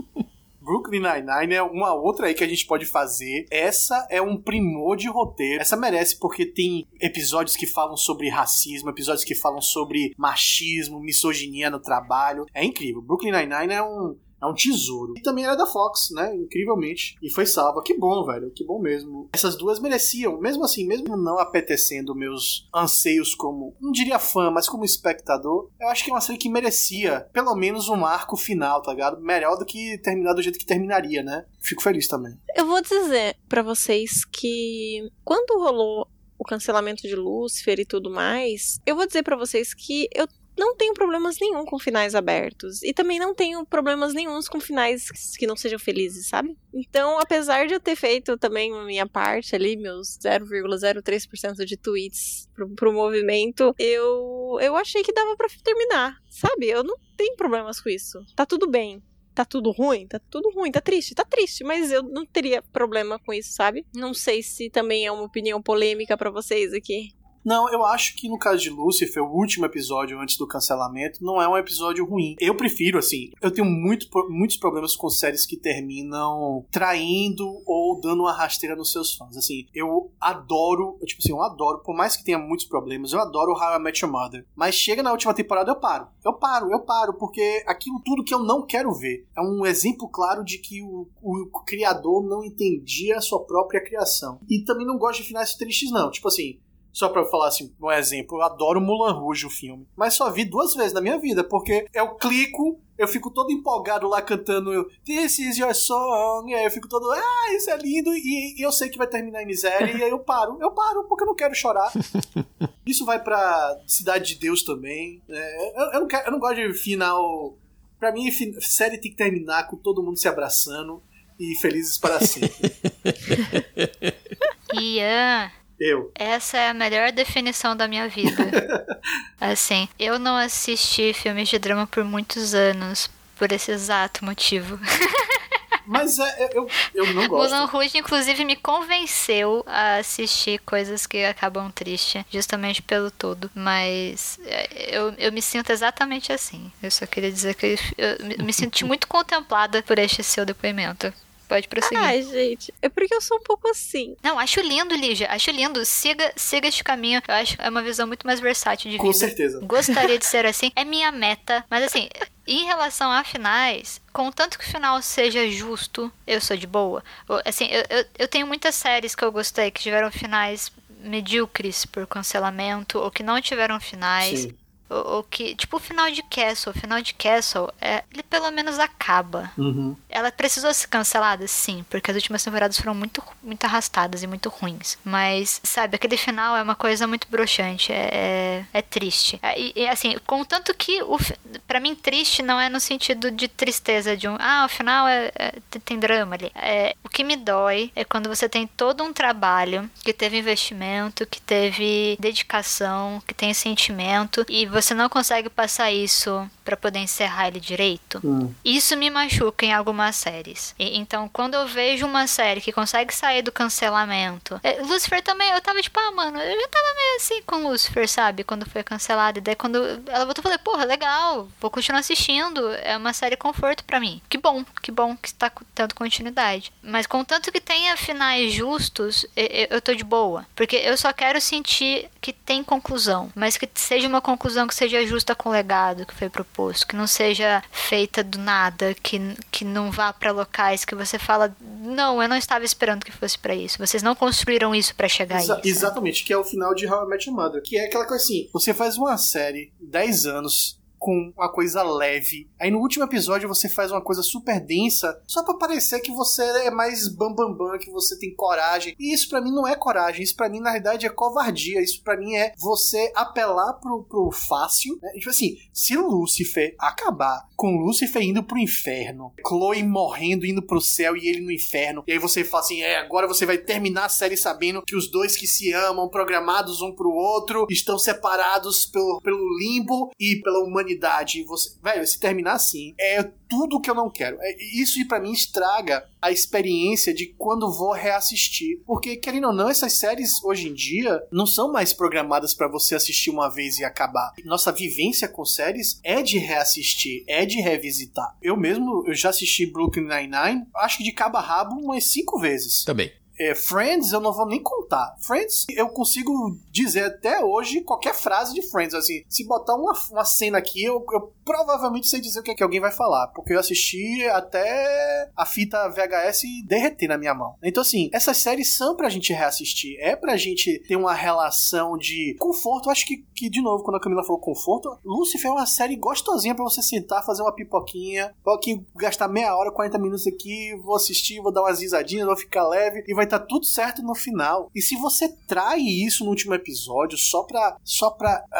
Brooklyn Nine-Nine é uma outra aí que a gente pode fazer. Essa é um primor de roteiro. Essa merece porque tem episódios que falam sobre racismo, episódios que falam sobre machismo, misoginia no trabalho. É incrível. Brooklyn Nine-Nine é um É um tesouro. E também era da Fox, né? Incrivelmente. E foi salva. Que bom, velho. Que bom mesmo. Essas duas mereciam, mesmo assim, mesmo não apetecendo meus anseios como, não diria fã, mas como espectador, eu acho que é uma série que merecia pelo menos um arco final, tá ligado? Melhor do que terminar do jeito que terminaria, né? Fico feliz também. Eu vou dizer para vocês que quando rolou o cancelamento de Lucifer e tudo mais, eu vou dizer para vocês que eu não tenho problemas nenhum com finais abertos. E também não tenho problemas nenhums com finais que não sejam felizes, sabe? Então, apesar de eu ter feito também a minha parte ali, meus 0,03% de tweets pro, pro movimento, eu, eu achei que dava para terminar, sabe? Eu não tenho problemas com isso. Tá tudo bem tá tudo ruim, tá tudo ruim, tá triste, tá triste, mas eu não teria problema com isso, sabe? Não sei se também é uma opinião polêmica para vocês aqui. Não, eu acho que no caso de Lucifer, o último episódio antes do cancelamento, não é um episódio ruim. Eu prefiro, assim, eu tenho muito, muitos problemas com séries que terminam traindo ou dando uma rasteira nos seus fãs. Assim, eu adoro, tipo assim, eu adoro, por mais que tenha muitos problemas, eu adoro How I Met Your Mother. Mas chega na última temporada, eu paro. Eu paro, eu paro, porque aquilo tudo que eu não quero ver. É um exemplo claro de que o, o, o criador não entendia a sua própria criação. E também não gosto de finais tristes, não. Tipo assim, só pra falar assim, um exemplo, eu adoro Mulan Rouge, o filme. Mas só vi duas vezes na minha vida, porque eu clico, eu fico todo empolgado lá cantando This is your song, e aí eu fico todo, ah, isso é lindo, e, e eu sei que vai terminar em miséria, e aí eu paro. Eu paro, porque eu não quero chorar. Isso vai pra Cidade de Deus também. É, eu, eu, não quero, eu não gosto de final. Pra mim, série tem que terminar com todo mundo se abraçando e felizes para sempre. Ian. Eu. Essa é a melhor definição da minha vida. assim, eu não assisti filmes de drama por muitos anos, por esse exato motivo. Mas é, eu, eu não gosto. Mulan Rouge, inclusive, me convenceu a assistir coisas que acabam triste, justamente pelo todo. Mas é, eu, eu me sinto exatamente assim. Eu só queria dizer que eu, eu me senti muito contemplada por este seu depoimento. Pode prosseguir. Ai, gente, é porque eu sou um pouco assim. Não, acho lindo, Lígia. Acho lindo. Siga, siga este caminho. Eu acho que é uma visão muito mais versátil de vida. Com certeza. Gostaria de ser assim. É minha meta. Mas assim, em relação a finais, contanto que o final seja justo, eu sou de boa. Assim, eu, eu, eu tenho muitas séries que eu gostei que tiveram finais medíocres por cancelamento ou que não tiveram finais. Sim. O, que, tipo, o final de Castle, o final de Castle, é, ele pelo menos acaba. Uhum. Ela precisou ser cancelada, sim, porque as últimas temporadas foram muito, muito arrastadas e muito ruins. Mas, sabe, aquele final é uma coisa muito broxante, é, é, é triste. É, e, e, assim, contanto que, o, para mim, triste não é no sentido de tristeza, de um, ah, o final é, é, tem drama ali. É, o que me dói é quando você tem todo um trabalho que teve investimento, que teve dedicação, que tem sentimento, e você você não consegue passar isso para poder encerrar ele direito. Hum. Isso me machuca em algumas séries. E, então, quando eu vejo uma série que consegue sair do cancelamento. É, Lucifer também, eu tava tipo, ah, mano, eu já tava meio assim com Lucifer, sabe? Quando foi cancelado. E daí, quando ela voltou, eu falei, porra, legal, vou continuar assistindo. É uma série conforto para mim. Que bom, que bom que está tendo continuidade. Mas contanto que tenha finais justos, eu, eu tô de boa. Porque eu só quero sentir que tem conclusão. Mas que seja uma conclusão que seja justa com o legado que foi proposto, que não seja feita do nada, que, que não vá para locais que você fala, não, eu não estava esperando que fosse para isso. Vocês não construíram isso para chegar Exa a isso. Exatamente, que é o final de How I Met Your Mother, que é aquela coisa assim, você faz uma série 10 anos com uma coisa leve. Aí no último episódio você faz uma coisa super densa, só para parecer que você é mais bambambam, bam, bam, que você tem coragem. E isso para mim não é coragem, isso para mim na realidade é covardia. Isso para mim é você apelar pro, pro fácil. Né? Tipo assim, se Lúcifer acabar com Lúcifer indo pro inferno, Chloe morrendo, indo pro céu e ele no inferno, e aí você fala assim: é, agora você vai terminar a série sabendo que os dois que se amam, programados um pro outro, estão separados pelo, pelo limbo e pela humanidade humanidade, você, velho, se terminar assim, é tudo que eu não quero. É, isso para mim estraga a experiência de quando vou reassistir, porque querendo ou não, essas séries hoje em dia não são mais programadas para você assistir uma vez e acabar. Nossa vivência com séries é de reassistir, é de revisitar. Eu mesmo, eu já assisti Brooklyn Nine-Nine, acho que de cabo a rabo umas cinco vezes. Também É, Friends, eu não vou nem contar. Friends, eu consigo dizer até hoje qualquer frase de Friends. Assim, se botar uma, uma cena aqui, eu, eu provavelmente sei dizer o que, é que alguém vai falar. Porque eu assisti até a fita VHS derreter na minha mão. Então, assim, essas séries são pra gente reassistir. É pra gente ter uma relação de conforto. Eu acho que, que, de novo, quando a Camila falou conforto, Lucifer é uma série gostosinha pra você sentar, fazer uma pipoquinha. Vou aqui gastar meia hora, 40 minutos aqui, vou assistir, vou dar umas risadinhas, vou ficar leve e vai tá tudo certo no final. E se você trai isso no último episódio só pra, só pra uh,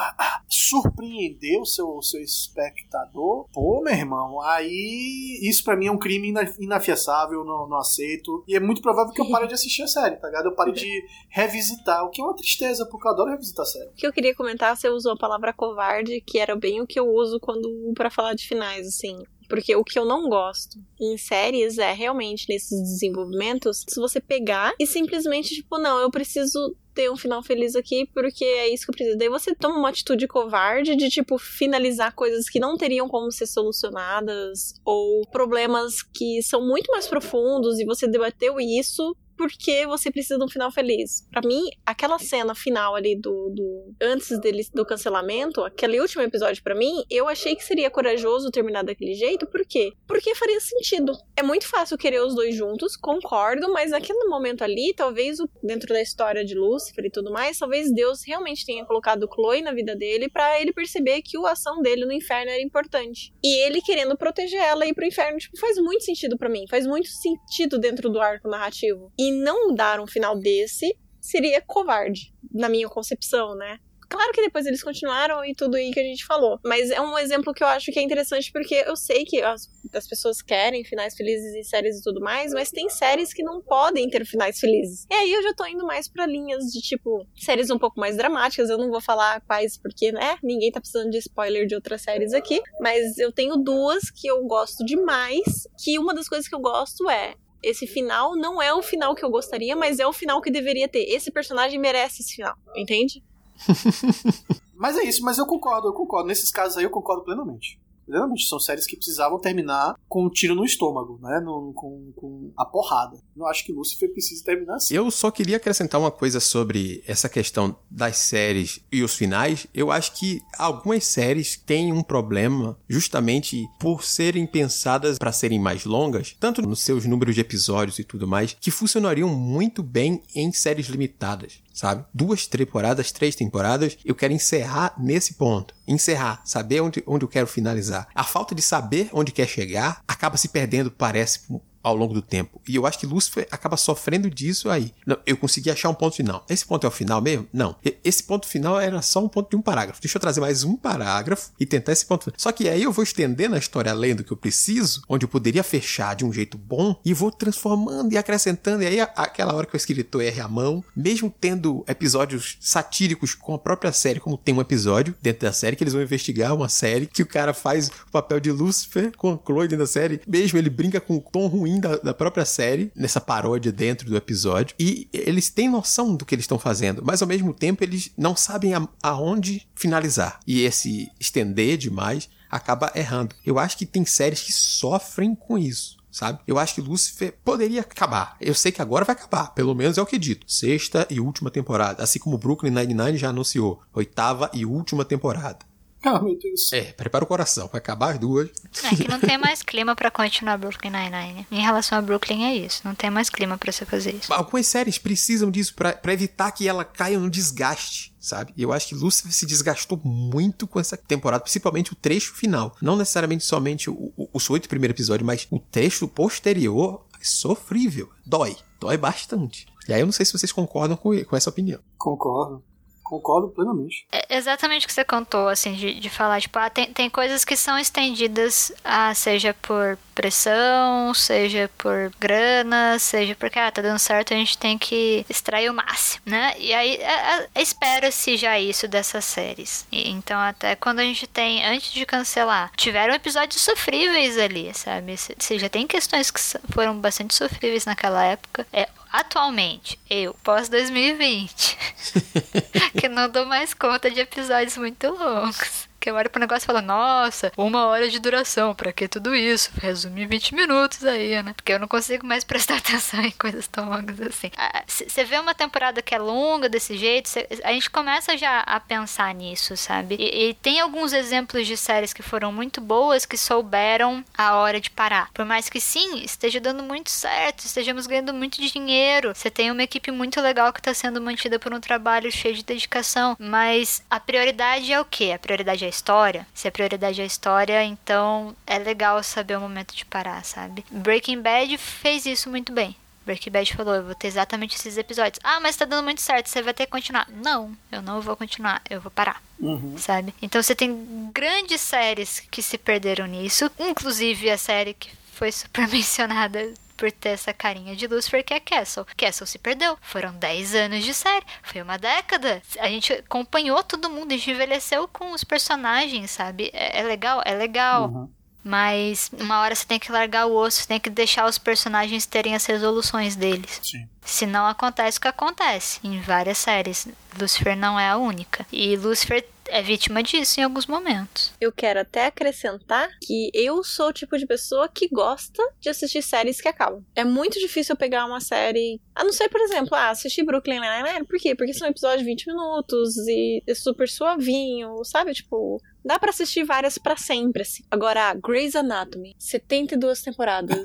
uh, uh, surpreender o seu, o seu espectador, pô, meu irmão, aí isso para mim é um crime inafiançável, não, não aceito. E é muito provável que eu pare de assistir a série, tá ligado? Eu pare de revisitar, o que é uma tristeza, porque eu adoro revisitar a série. O que eu queria comentar, você usou a palavra covarde, que era bem o que eu uso quando para falar de finais, assim. Porque o que eu não gosto em séries é realmente nesses desenvolvimentos, se você pegar e simplesmente, tipo, não, eu preciso ter um final feliz aqui porque é isso que eu preciso. Daí você toma uma atitude covarde de, tipo, finalizar coisas que não teriam como ser solucionadas ou problemas que são muito mais profundos e você debateu isso porque você precisa de um final feliz. Para mim, aquela cena final ali do, do antes dele do cancelamento, aquele último episódio para mim, eu achei que seria corajoso terminar daquele jeito, por quê? Porque faria sentido. É muito fácil querer os dois juntos, concordo, mas naquele momento ali, talvez dentro da história de Lúcifer e tudo mais, talvez Deus realmente tenha colocado Chloe na vida dele para ele perceber que a ação dele no inferno era importante. E ele querendo proteger ela e ir pro inferno, tipo, faz muito sentido para mim, faz muito sentido dentro do arco narrativo. E não dar um final desse seria covarde, na minha concepção, né? Claro que depois eles continuaram e tudo aí que a gente falou. Mas é um exemplo que eu acho que é interessante porque eu sei que as, as pessoas querem finais felizes em séries e tudo mais, mas tem séries que não podem ter finais felizes. E aí eu já tô indo mais para linhas de tipo séries um pouco mais dramáticas. Eu não vou falar quais porque, né, ninguém tá precisando de spoiler de outras séries aqui, mas eu tenho duas que eu gosto demais, que uma das coisas que eu gosto é esse final não é o final que eu gostaria, mas é o final que deveria ter. Esse personagem merece esse final, entende? mas é isso, mas eu concordo, eu concordo. Nesses casos aí eu concordo plenamente. Realmente, são séries que precisavam terminar com um tiro no estômago, né? No, com, com a porrada. Não acho que Lucifer precise terminar assim. Eu só queria acrescentar uma coisa sobre essa questão das séries e os finais. Eu acho que algumas séries têm um problema justamente por serem pensadas para serem mais longas, tanto nos seus números de episódios e tudo mais, que funcionariam muito bem em séries limitadas sabe? Duas temporadas, três temporadas, eu quero encerrar nesse ponto. Encerrar, saber onde, onde eu quero finalizar. A falta de saber onde quer chegar acaba se perdendo, parece, ao longo do tempo. E eu acho que Lúcifer acaba sofrendo disso aí. Não, eu consegui achar um ponto final. Esse ponto é o final mesmo? Não. Esse ponto final era só um ponto de um parágrafo. Deixa eu trazer mais um parágrafo e tentar esse ponto. Só que aí eu vou estendendo a história além do que eu preciso, onde eu poderia fechar de um jeito bom, e vou transformando e acrescentando. E aí, aquela hora que o escritor erra a mão, mesmo tendo episódios satíricos com a própria série, como tem um episódio dentro da série, que eles vão investigar uma série que o cara faz o papel de Lúcifer com a Chloe dentro da série, mesmo ele brinca com o tom ruim da, da própria série, nessa paródia dentro do episódio, e eles têm noção do que eles estão fazendo, mas ao mesmo tempo eles não sabem a, aonde finalizar. E esse estender demais acaba errando. Eu acho que tem séries que sofrem com isso sabe? Eu acho que Lucifer poderia acabar. Eu sei que agora vai acabar, pelo menos é o que é dito. Sexta e última temporada, assim como Brooklyn Nine-Nine já anunciou, oitava e última temporada. Ah, meu Deus. É, prepara o coração, vai acabar as duas. É que não tem mais clima para continuar Brooklyn Nine-Nine. Em relação a Brooklyn é isso, não tem mais clima para você fazer isso. Algumas séries precisam disso para evitar que ela caia no desgaste sabe? E eu acho que Lucifer se desgastou muito com essa temporada, principalmente o trecho final. Não necessariamente somente o, o, os oito primeiros episódios, mas o trecho posterior é sofrível. Dói. Dói bastante. E aí eu não sei se vocês concordam com, com essa opinião. Concordo. Concordo plenamente. É exatamente o que você contou, assim, de, de falar, tipo, ah, tem, tem coisas que são estendidas, ah, seja por pressão, seja por grana, seja porque, ah, tá dando certo, a gente tem que extrair o máximo, né? E aí é, é, espera-se já isso dessas séries. E, então, até quando a gente tem, antes de cancelar, tiveram episódios sofríveis ali, sabe? Você já tem questões que foram bastante sofríveis naquela época. É atualmente, eu, pós 2020, que não dou mais conta de episódios muito longos. Que que eu olho pro negócio e falo, nossa, uma hora de duração, pra que tudo isso? Resume 20 minutos aí, né? Porque eu não consigo mais prestar atenção em coisas tão longas assim. Você vê uma temporada que é longa desse jeito, cê, a gente começa já a pensar nisso, sabe? E, e tem alguns exemplos de séries que foram muito boas que souberam a hora de parar. Por mais que sim, esteja dando muito certo, estejamos ganhando muito dinheiro, você tem uma equipe muito legal que está sendo mantida por um trabalho cheio de dedicação, mas a prioridade é o quê? A prioridade é a história? Se a prioridade é a história, então é legal saber o momento de parar, sabe? Breaking Bad fez isso muito bem. Breaking Bad falou, eu vou ter exatamente esses episódios. Ah, mas tá dando muito certo, você vai ter que continuar. Não, eu não vou continuar, eu vou parar. Uhum. Sabe? Então você tem grandes séries que se perderam nisso, inclusive a série que foi super mencionada por ter essa carinha de Lucifer que é Castle. Castle se perdeu. Foram 10 anos de série. Foi uma década. A gente acompanhou todo mundo, a gente envelheceu com os personagens, sabe? É, é legal? É legal. Uhum. Mas uma hora você tem que largar o osso, você tem que deixar os personagens terem as resoluções deles. Sim. Se não acontece o que acontece em várias séries. Lucifer não é a única. E Lucifer é vítima disso em alguns momentos. Eu quero até acrescentar que eu sou o tipo de pessoa que gosta de assistir séries que acabam. É muito difícil eu pegar uma série. A não ser, por exemplo, ah, assistir Brooklyn Nine-Nine. Por quê? Porque são episódios de 20 minutos e é super suavinho, sabe? Tipo, Dá para assistir várias para sempre, assim. Agora, Grey's Anatomy, 72 temporadas,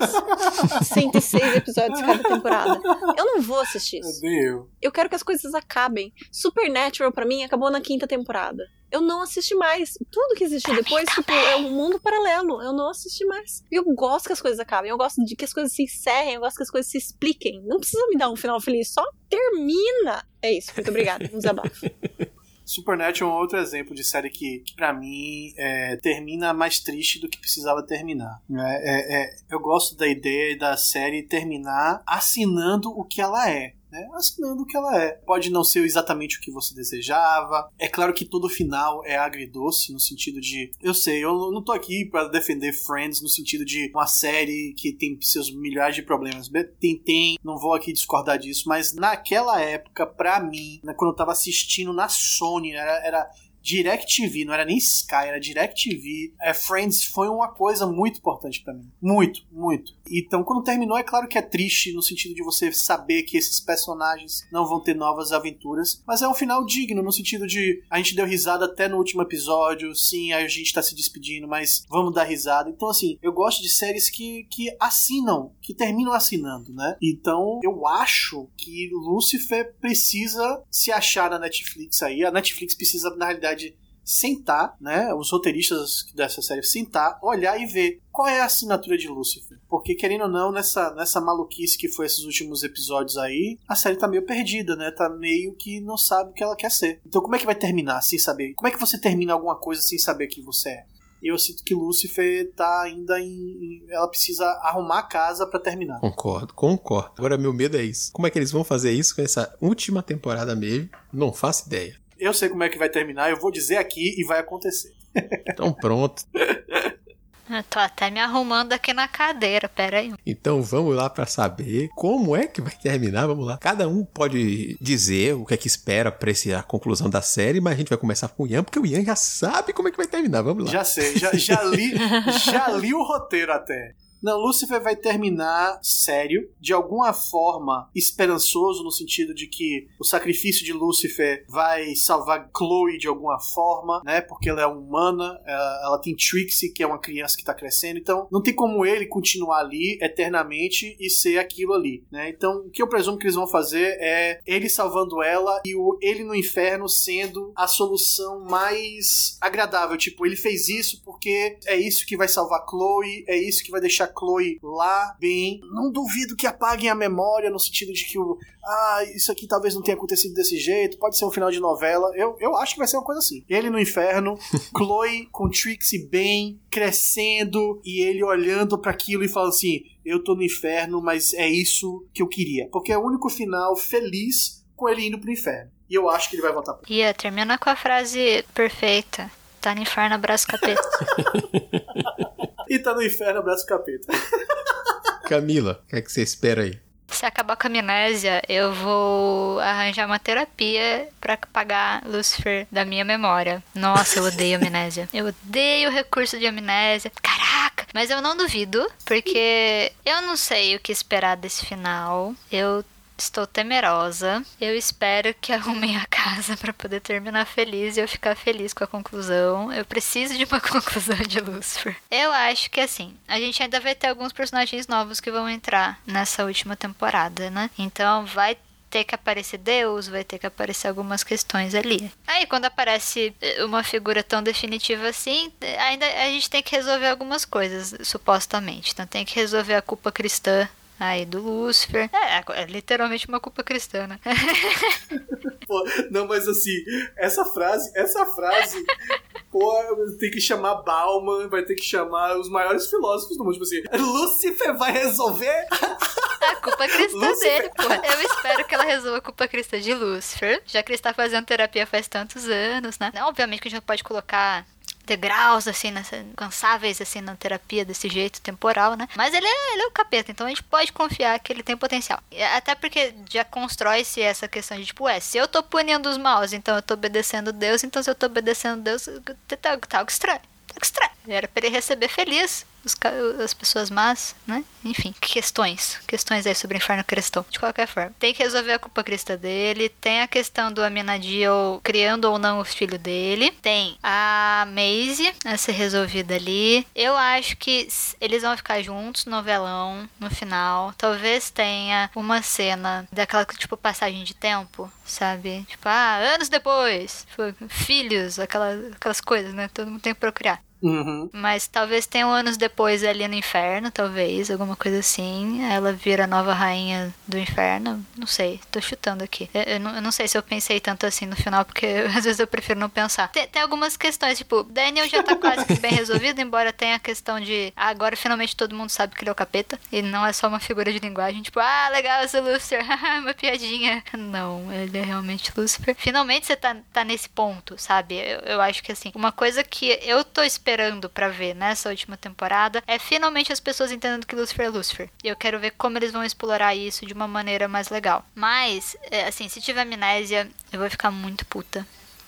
106 episódios cada temporada. Eu não vou assistir isso. Eu. eu quero que as coisas acabem. Supernatural para mim acabou na quinta temporada. Eu não assisti mais. Tudo que existiu depois, tipo, é um mundo paralelo. Eu não assisti mais. E eu gosto que as coisas acabem. Eu gosto de que as coisas se encerrem. Eu gosto que as coisas se expliquem. Não precisa me dar um final feliz. Só termina. É isso. Muito obrigada. Um desabafo. Supernatural é um outro exemplo de série que, que para mim, é, termina mais triste do que precisava terminar. É, é, é, eu gosto da ideia da série terminar assinando o que ela é né, assinando o que ela é. Pode não ser exatamente o que você desejava. É claro que todo final é agridoce, no sentido de. Eu sei, eu não tô aqui para defender Friends no sentido de uma série que tem seus milhares de problemas. Tem, tem, não vou aqui discordar disso, mas naquela época, pra mim, né, quando eu tava assistindo na Sony, era, era DirecTV, não era nem Sky, era DirecTV. É, Friends foi uma coisa muito importante para mim. Muito, muito. Então, quando terminou, é claro que é triste no sentido de você saber que esses personagens não vão ter novas aventuras, mas é um final digno no sentido de a gente deu risada até no último episódio, sim, a gente tá se despedindo, mas vamos dar risada. Então, assim, eu gosto de séries que, que assinam, que terminam assinando, né? Então, eu acho que Lucifer precisa se achar na Netflix aí. A Netflix precisa, na realidade, verdade, sentar, né, os roteiristas dessa série sentar, olhar e ver qual é a assinatura de Lucifer. Porque, querendo ou não, nessa, nessa maluquice que foi esses últimos episódios aí, a série tá meio perdida, né? Tá meio que não sabe o que ela quer ser. Então, como é que vai terminar sem saber? Como é que você termina alguma coisa sem saber quem você é? eu sinto que Lucifer tá ainda em, em ela precisa arrumar a casa para terminar. Concordo, concordo. Agora meu medo é isso. Como é que eles vão fazer isso com essa última temporada mesmo? Não faço ideia. Eu sei como é que vai terminar, eu vou dizer aqui e vai acontecer. Então pronto. Eu tô até me arrumando aqui na cadeira, pera aí. Então vamos lá para saber como é que vai terminar, vamos lá. Cada um pode dizer o que é que espera pra esse, a conclusão da série, mas a gente vai começar com o Ian, porque o Ian já sabe como é que vai terminar, vamos lá. Já sei, já, já li, já li o roteiro até. Não, Lúcifer vai terminar sério, de alguma forma esperançoso, no sentido de que o sacrifício de Lúcifer vai salvar Chloe de alguma forma, né? Porque ela é humana, ela tem Trixie, que é uma criança que tá crescendo, então não tem como ele continuar ali eternamente e ser aquilo ali, né? Então, o que eu presumo que eles vão fazer é ele salvando ela e o ele no inferno sendo a solução mais agradável. Tipo, ele fez isso porque é isso que vai salvar Chloe, é isso que vai deixar Chloe lá bem. Não duvido que apaguem a memória no sentido de que o. Ah, isso aqui talvez não tenha acontecido desse jeito, pode ser um final de novela. Eu, eu acho que vai ser uma coisa assim. Ele no inferno, Chloe com Trixie bem, crescendo, e ele olhando para aquilo e falando assim: Eu tô no inferno, mas é isso que eu queria. Porque é o único final feliz com ele indo pro inferno. E eu acho que ele vai voltar pro Ia, termina com a frase perfeita. Tá no inferno, abraço capeta. e tá no inferno, abraço capeta. Camila, o que é que você espera aí? Se acabar com a amnésia, eu vou arranjar uma terapia pra pagar Lucifer da minha memória. Nossa, eu odeio amnésia. Eu odeio o recurso de amnésia. Caraca! Mas eu não duvido, porque eu não sei o que esperar desse final. Eu Estou temerosa. Eu espero que arrumem a casa para poder terminar feliz e eu ficar feliz com a conclusão. Eu preciso de uma conclusão de Lucifer. Eu acho que assim, a gente ainda vai ter alguns personagens novos que vão entrar nessa última temporada, né? Então vai ter que aparecer Deus, vai ter que aparecer algumas questões ali. Aí quando aparece eh, uma figura tão definitiva assim, ainda a gente tem que resolver algumas coisas, supostamente. Então tem que resolver a culpa cristã aí do Lúcifer. É, é, é literalmente uma culpa cristã, né? Pô, não, mas assim, essa frase, essa frase, pô, tem que chamar Bauman, vai ter que chamar os maiores filósofos do mundo. Tipo assim, Lúcifer vai resolver a culpa cristã Lúcifer. dele, pô. Eu espero que ela resolva a culpa cristã de Lúcifer, já que ele está fazendo terapia faz tantos anos, né? Obviamente que a gente não pode colocar degraus, assim, nessa, cansáveis, assim, na terapia desse jeito temporal, né? Mas ele é, ele é o capeta, então a gente pode confiar que ele tem potencial. Até porque já constrói-se essa questão de, tipo, é, se eu tô punindo os maus, então eu tô obedecendo Deus, então se eu tô obedecendo Deus, tá, tá algo estranho. Tá algo estranho. Era pra ele receber feliz os, as pessoas más, né? Enfim, questões. Questões aí sobre o inferno cristão. De qualquer forma. Tem que resolver a culpa cristã dele. Tem a questão do Aminadil criando ou não o filho dele. Tem a Maisie a ser resolvida ali. Eu acho que eles vão ficar juntos, novelão, no final. Talvez tenha uma cena daquela, tipo, passagem de tempo, sabe? Tipo, ah, anos depois. Filhos, aquela, aquelas coisas, né? Todo mundo tem que procriar. Uhum. Mas talvez tenha anos depois ali no inferno, talvez, alguma coisa assim. Ela vira a nova rainha do inferno. Não sei, tô chutando aqui. Eu, eu, não, eu não, sei se eu pensei tanto assim no final, porque às vezes eu prefiro não pensar. Tem, tem algumas questões, tipo, Daniel já tá quase que bem resolvido, embora tenha a questão de ah, agora finalmente todo mundo sabe que ele é o capeta. E não é só uma figura de linguagem, tipo, ah, legal, eu sou Lucifer, uma piadinha. Não, ele é realmente Lucifer. Finalmente você tá, tá nesse ponto, sabe? Eu, eu acho que assim, uma coisa que eu tô esperando esperando para ver nessa última temporada é finalmente as pessoas entendendo que Lucifer é Lucifer. E eu quero ver como eles vão explorar isso de uma maneira mais legal. Mas, é, assim, se tiver amnésia, eu vou ficar muito puta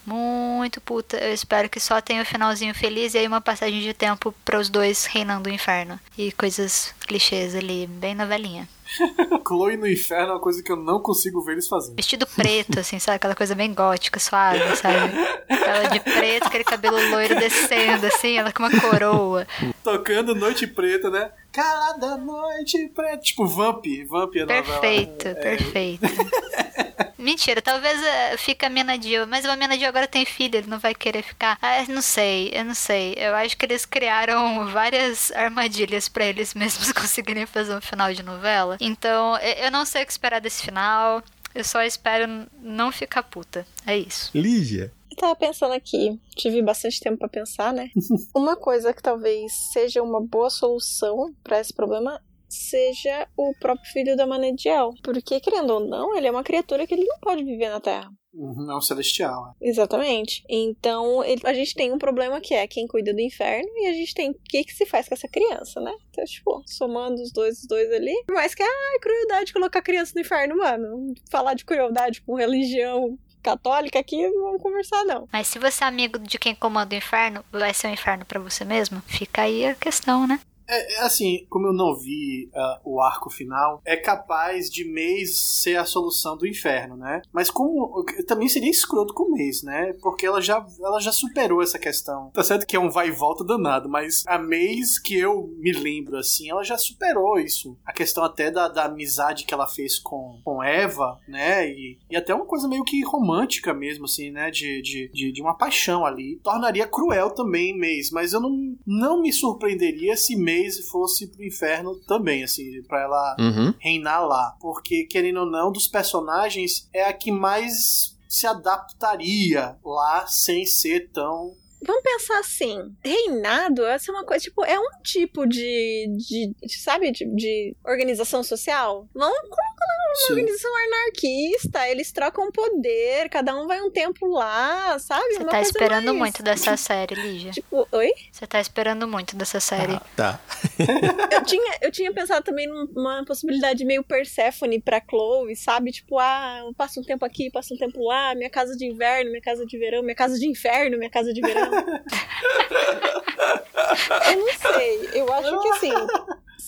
muito puta. Eu espero que só tenha o um finalzinho feliz e aí uma passagem de tempo para os dois reinando o inferno. E coisas clichês ali, bem novelinha. Chloe no inferno é uma coisa que eu não consigo ver eles fazendo. Vestido preto, assim, sabe? Aquela coisa bem gótica, suave, sabe? Ela de preto, aquele cabelo loiro descendo, assim, ela com uma coroa. Tocando Noite Preta, né? Calada Noite Preta. Tipo Vamp, Vamp é Perfeito, novela. perfeito. É... Mentira, talvez uh, fique a Menadil, mas o Menadil agora tem filho, ele não vai querer ficar. Ah, eu não sei, eu não sei. Eu acho que eles criaram várias armadilhas para eles mesmos conseguirem fazer um final de novela. Então, eu não sei o que esperar desse final. Eu só espero não ficar puta. É isso. Lígia. Eu tava pensando aqui, tive bastante tempo para pensar, né? Uma coisa que talvez seja uma boa solução para esse problema seja o próprio filho da Manediel. Porque, querendo ou não, ele é uma criatura que ele não pode viver na Terra. Uhum, é um celestial. É. Exatamente. Então, ele, a gente tem um problema que é quem cuida do inferno e a gente tem o que, que se faz com essa criança, né? Então, tipo, somando os dois, os dois ali. Por mais que, ah, crueldade colocar a criança no inferno, mano. Falar de crueldade com religião católica aqui, não vamos conversar, não. Mas se você é amigo de quem comanda o inferno, vai ser um inferno para você mesmo? Fica aí a questão, né? É, é, assim, como eu não vi uh, o arco final, é capaz de Maze ser a solução do inferno, né? Mas como também seria escroto com Maze, né? Porque ela já, ela já superou essa questão. Tá certo que é um vai e volta danado, mas a Maze que eu me lembro assim, ela já superou isso. A questão até da, da amizade que ela fez com, com Eva, né? E, e até uma coisa meio que romântica mesmo, assim, né? De, de, de, de uma paixão ali. Tornaria cruel também Maze, mas eu não, não me surpreenderia se Maze Maze fosse pro inferno também, assim, para ela uhum. reinar lá. Porque, querendo ou não, dos personagens, é a que mais se adaptaria lá sem ser tão Vamos pensar assim, reinado essa é uma coisa, tipo, é um tipo de, de, de sabe, de, de, organização social? Vamos colocar uma organização anarquista, eles trocam poder, cada um vai um tempo lá, sabe? Você Uma tá esperando mais- muito dessa série, Lígia. Tipo, oi? Você tá esperando muito dessa série. Tá. Eu tinha, eu tinha pensado também numa possibilidade meio Persephone pra Chloe, sabe? Tipo, ah, eu passo um tempo aqui, passo um tempo lá, minha casa de inverno, minha casa de verão, minha casa de inferno, minha casa de verão. eu não sei, eu acho que assim,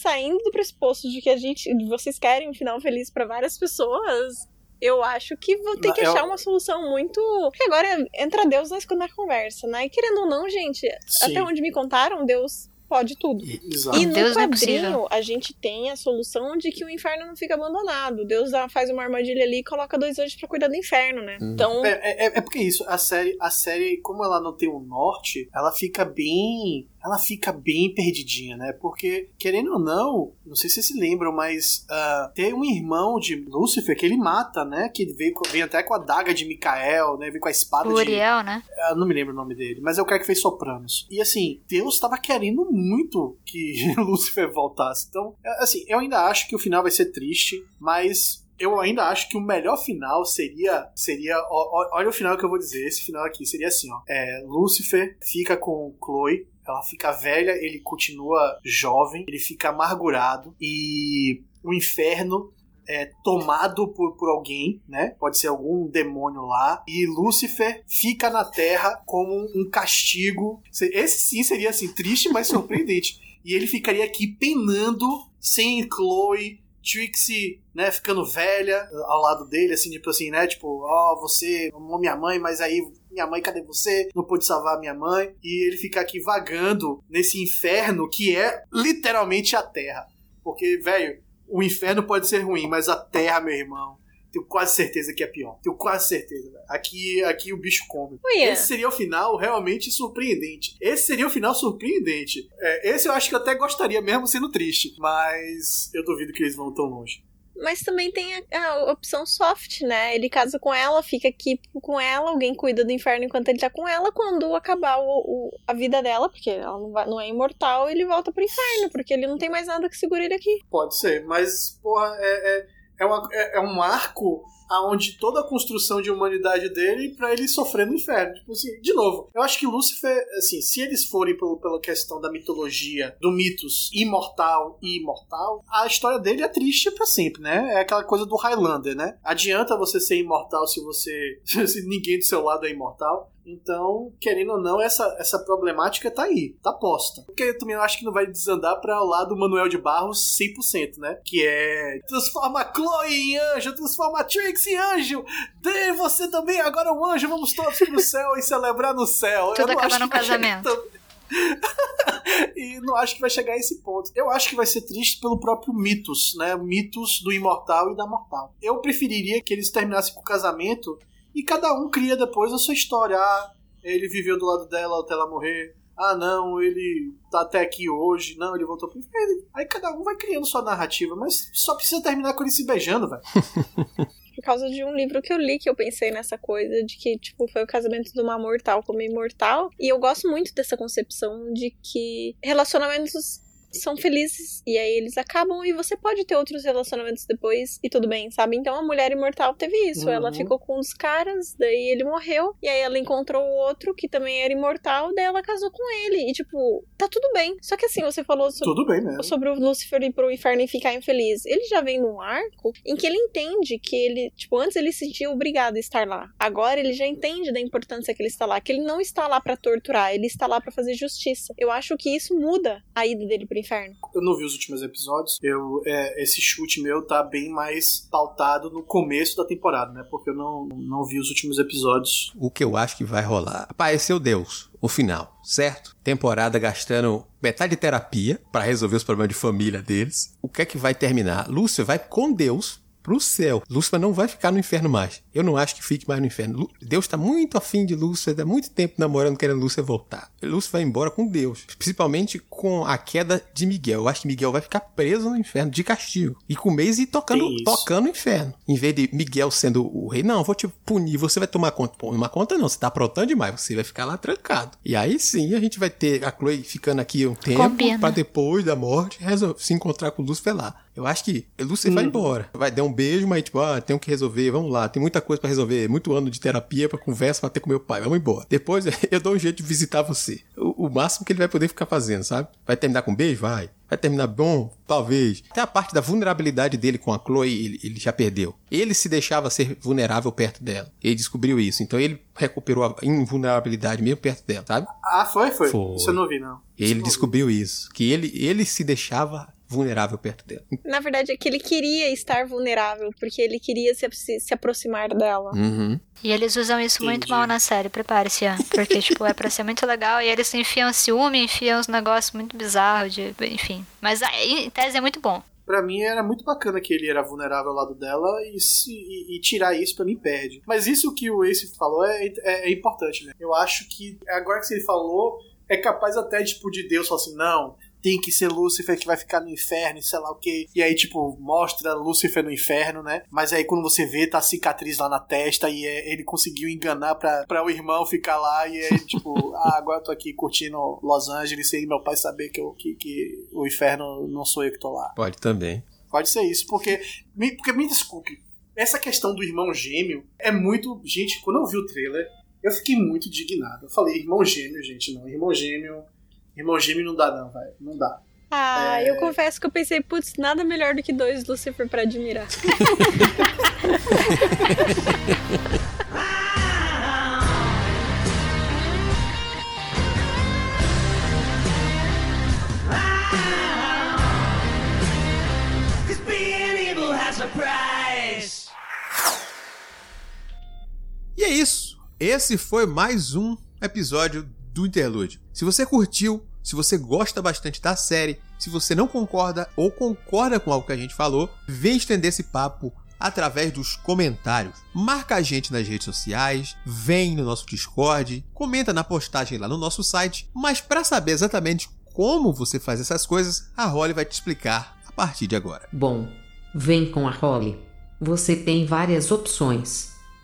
saindo do pressuposto de que a gente, vocês querem um final feliz pra várias pessoas, eu acho que vou ter que eu- achar uma solução muito. Porque agora entra Deus na conversa, né? E querendo ou não, gente, Sim. até onde me contaram, Deus pode tudo. Exato. E no Deus é quadrinho, a gente tem a solução de que o inferno não fica abandonado. Deus faz uma armadilha ali e coloca dois anjos pra cuidar do inferno, né? Hum. Então, É, é, é porque isso, a série, a série, como ela não tem um norte, ela fica bem. Ela fica bem perdidinha, né? Porque, querendo ou não, não sei se vocês se lembram, mas ah, tem um irmão de Lúcifer que ele mata, né? Que veio, veio até com a daga de Micael, né? Veio com a espada O de. Uriel, né? Eu não me lembro o nome dele, mas é o cara que fez Sopranos. E assim, Deus estava querendo muito que Lúcifer voltasse. Então, é, assim, eu ainda acho que o final vai ser triste, mas eu ainda acho que o melhor final seria. seria ó, ó, olha o final que eu vou dizer. Esse final aqui seria assim: ó. É, Lúcifer fica com Chloe. Ela fica velha, ele continua jovem, ele fica amargurado e o inferno é tomado por, por alguém, né? Pode ser algum demônio lá. E Lúcifer fica na Terra como um castigo. Esse sim seria assim, triste, mas surpreendente. E ele ficaria aqui penando sem Chloe, Trixie, né, ficando velha ao lado dele, assim, tipo assim, né? Tipo, ó, você amou minha mãe, mas aí minha mãe, cadê você? Não pude salvar minha mãe. E ele fica aqui vagando nesse inferno que é literalmente a Terra. Porque, velho, o inferno pode ser ruim, mas a terra, meu irmão, tenho quase certeza que é pior. Tenho quase certeza. velho. Aqui, aqui o bicho come. Ué. Esse seria o final realmente surpreendente. Esse seria o final surpreendente. É, esse eu acho que eu até gostaria, mesmo sendo triste. Mas eu duvido que eles vão tão longe. Mas também tem a, a opção soft, né? Ele casa com ela, fica aqui com ela, alguém cuida do inferno enquanto ele tá com ela. Quando acabar o, o- a vida dela, porque ela não, vai- não é imortal, ele volta pro inferno, porque ele não tem mais nada que segure ele aqui. Pode ser, mas, porra, é, é, é, uma- é- é um arco aonde toda a construção de humanidade dele pra ele sofrer no inferno. Tipo assim, de novo, eu acho que Lúcifer, assim, se eles forem pelo, pela questão da mitologia, do mitos imortal e imortal, a história dele é triste pra sempre, né? É aquela coisa do Highlander, né? Adianta você ser imortal se você. se ninguém do seu lado é imortal. Então, querendo ou não, essa, essa problemática tá aí, tá posta. Porque eu também acho que não vai desandar pra o lado Manuel de Barros 100%, né? Que é transforma Chloe em anjo, transforma Trix em anjo, dê você também agora um anjo, vamos todos pro céu e celebrar no céu. Tudo acaba no casamento. e não acho que vai chegar a esse ponto. Eu acho que vai ser triste pelo próprio mitos, né? Mitos do imortal e da mortal. Eu preferiria que eles terminassem com o casamento e cada um cria depois a sua história. Ah, ele viveu do lado dela até ela morrer. Ah, não, ele tá até aqui hoje. Não, ele voltou inferno. Aí cada um vai criando sua narrativa, mas só precisa terminar com ele se beijando, velho. Por causa de um livro que eu li que eu pensei nessa coisa de que, tipo, foi o casamento de uma mortal com uma imortal. E eu gosto muito dessa concepção de que relacionamentos são felizes e aí eles acabam e você pode ter outros relacionamentos depois e tudo bem, sabe? Então a mulher imortal teve isso, Uhum. ela ficou com dos caras, daí ele morreu e aí ela encontrou o outro que também era imortal, daí ela casou com ele e tipo, tá tudo bem. Só que assim, você falou sobre sobre o Lúcifer ir pro inferno e ficar infeliz. Ele já vem num arco em que ele entende que ele, tipo, antes ele se sentia obrigado a estar lá. Agora ele já entende da importância que ele está lá, que ele não está lá pra torturar, ele está lá pra fazer justiça. Eu acho que isso muda a ida dele pro inferno. Eu não vi os últimos episódios. Eu, é, esse chute meu tá bem mais pautado no começo da temporada, né? Porque eu não, não vi os últimos episódios. O que eu acho que vai rolar? Apareceu Deus, o final, certo? Temporada gastando metade de terapia pra resolver os problemas de família deles. O que é que vai terminar? Lúcia vai com Deus pro céu. Lúcifer não vai ficar no inferno mais. Eu não acho que fique mais no inferno. Lu- Deus tá muito afim de Lúcifer, há muito tempo namorando, querendo Lúcifer voltar. Lúcifer vai embora com Deus. Principalmente com a queda de Miguel. Eu acho que Miguel vai ficar preso no inferno de castigo. E com o mês e tocando, isso. tocando no inferno. Em vez de Miguel sendo o rei, não, vou te punir, você vai tomar conta. Pô, uma conta não, você tá aprontando demais, você vai ficar lá trancado. E aí sim a gente vai ter a Chloe ficando aqui um tempo pra depois da morte resol- se encontrar com o Lúcifer lá. Eu acho que Lúcifer vai Uhum. embora. Vai dar um beijo, mas tipo, ah, tenho que resolver, vamos lá, tem muita coisa pra resolver, muito ano de terapia pra conversa pra ter com meu pai, vamos embora. Depois eu dou um jeito de visitar você. O, o máximo que ele vai poder ficar fazendo, sabe? Vai terminar com um beijo? Vai. Vai terminar bom? Talvez. Até a parte da vulnerabilidade dele com a Chloe, ele, ele já perdeu. Ele se deixava ser vulnerável perto dela. Ele descobriu isso. Então ele recuperou a invulnerabilidade mesmo perto dela, sabe? Ah, foi? Foi. Foi. Isso eu não vi, não. Ele não vi. descobriu isso. Que ele, ele se deixava vulnerável perto dela. Na verdade, é que ele queria estar vulnerável, porque ele queria se, se, se aproximar dela. Uhum. E eles usam isso muito Entendi. mal na série, prepare-se. Porque, tipo, é pra ser muito legal e eles enfiam ciúme, enfiam uns negócios muito bizarros, de, enfim. Mas ah, em tese é muito bom. Pra mim era muito bacana que ele era vulnerável ao lado dela e, se- e- e tirar isso pra mim perde. Mas isso que o Ace falou é, é- é importante, né? Eu acho que agora que você falou, é capaz até, tipo, de Deus falar assim, não, tem que ser Lúcifer que vai ficar no inferno e sei lá o quê. E aí, tipo, mostra Lúcifer no inferno, né? Mas aí quando você vê, tá a cicatriz lá na testa e é- ele conseguiu enganar pra, pra o irmão ficar lá e aí, tipo, ah, agora eu tô aqui curtindo Los Angeles sem meu pai saber que, eu, que, que o inferno não sou eu que tô lá. Pode também. Pode ser isso, porque me, porque me desculpe, essa questão do irmão gêmeo é muito. Gente, quando eu vi o trailer, eu fiquei muito indignado. Eu falei, irmão gêmeo, gente, não. Irmão gêmeo. Irmão gêmeo não dá, não, velho. Não dá. Ah, É. eu confesso que eu pensei, putz, nada melhor do que dois Lucifer pra admirar. E é isso. Esse foi mais um episódio do Interlúdio. Se você curtiu, se você gosta bastante da série, se você não concorda ou concorda com algo que a gente falou, vem estender esse papo através dos comentários. Marca a gente nas redes sociais, vem no nosso Discord, comenta na postagem lá no nosso site, mas para saber exatamente como você faz essas coisas, a Holly vai te explicar a partir de agora. Bom, vem com a Holly. Você tem várias opções.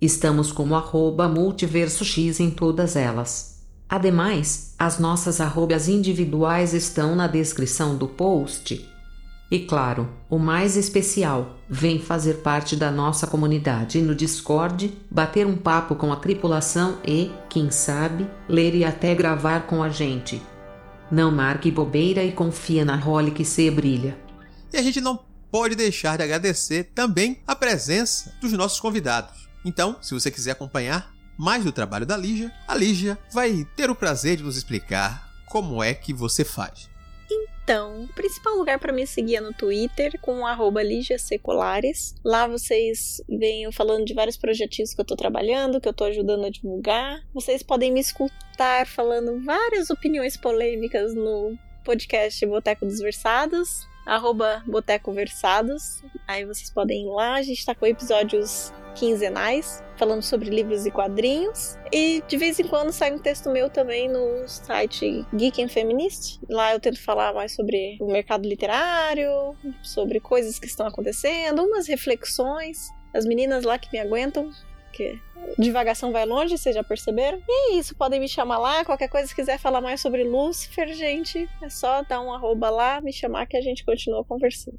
Estamos como arroba multiversox em todas elas. Ademais, as nossas arrobas individuais estão na descrição do post. E claro, o mais especial, vem fazer parte da nossa comunidade no Discord, bater um papo com a tripulação e, quem sabe, ler e até gravar com a gente. Não marque bobeira e confia na Holly que se brilha. E a gente não pode deixar de agradecer também a presença dos nossos convidados. Então, se você quiser acompanhar mais do trabalho da Lígia, a Lígia vai ter o prazer de nos explicar como é que você faz. Então, o principal lugar para me seguir é no Twitter, com arroba Lígia Seculares. Lá vocês eu falando de vários projetinhos que eu tô trabalhando, que eu tô ajudando a divulgar. Vocês podem me escutar falando várias opiniões polêmicas no podcast Boteco dos Versados, arroba Boteco Versados. Aí vocês podem ir lá, a gente tá com episódios quinzenais, falando sobre livros e quadrinhos. E de vez em quando sai um texto meu também no site Geek and Feminist. Lá eu tento falar mais sobre o mercado literário, sobre coisas que estão acontecendo, umas reflexões. As meninas lá que me aguentam, que divagação vai longe, vocês já perceberam? E é isso, podem me chamar lá. Qualquer coisa, se quiser falar mais sobre Lúcifer, gente, é só dar um arroba lá, me chamar que a gente continua conversando.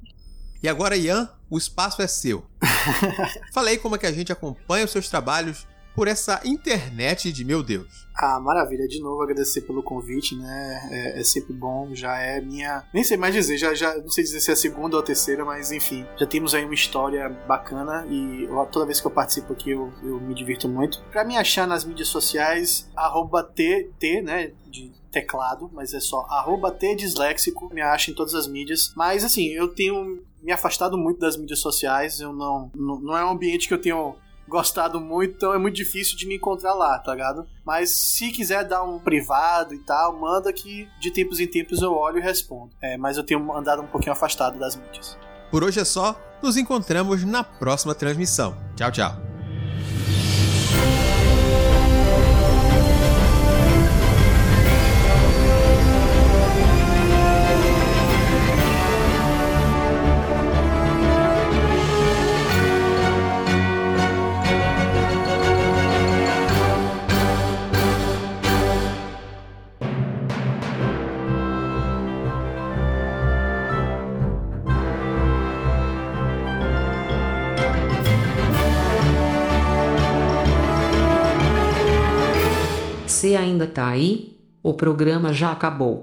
E agora, Ian, o espaço é seu. Falei como é que a gente acompanha os seus trabalhos por essa internet de meu Deus. Ah, maravilha. De novo, agradecer pelo convite, né? É, é sempre bom. Já é minha. Nem sei mais dizer, já, já não sei dizer se é a segunda ou a terceira, mas enfim. Já temos aí uma história bacana e eu- toda vez que eu participo aqui eu, eu me divirto muito. Pra me achar nas mídias sociais, arroba TT, né? De teclado, mas é só arroba disléxico, me acha em todas as mídias. Mas assim, eu tenho me afastado muito das mídias sociais, eu não. Não, não é um ambiente que eu tenho gostado muito, então é muito difícil de me encontrar lá, tá ligado? Mas se quiser dar um privado e tal, manda que de tempos em tempos eu olho e respondo. É, mas eu tenho andado um pouquinho afastado das mídias. Por hoje é só. Nos encontramos na próxima transmissão. Tchau, tchau. Você ainda tá aí? O programa já acabou.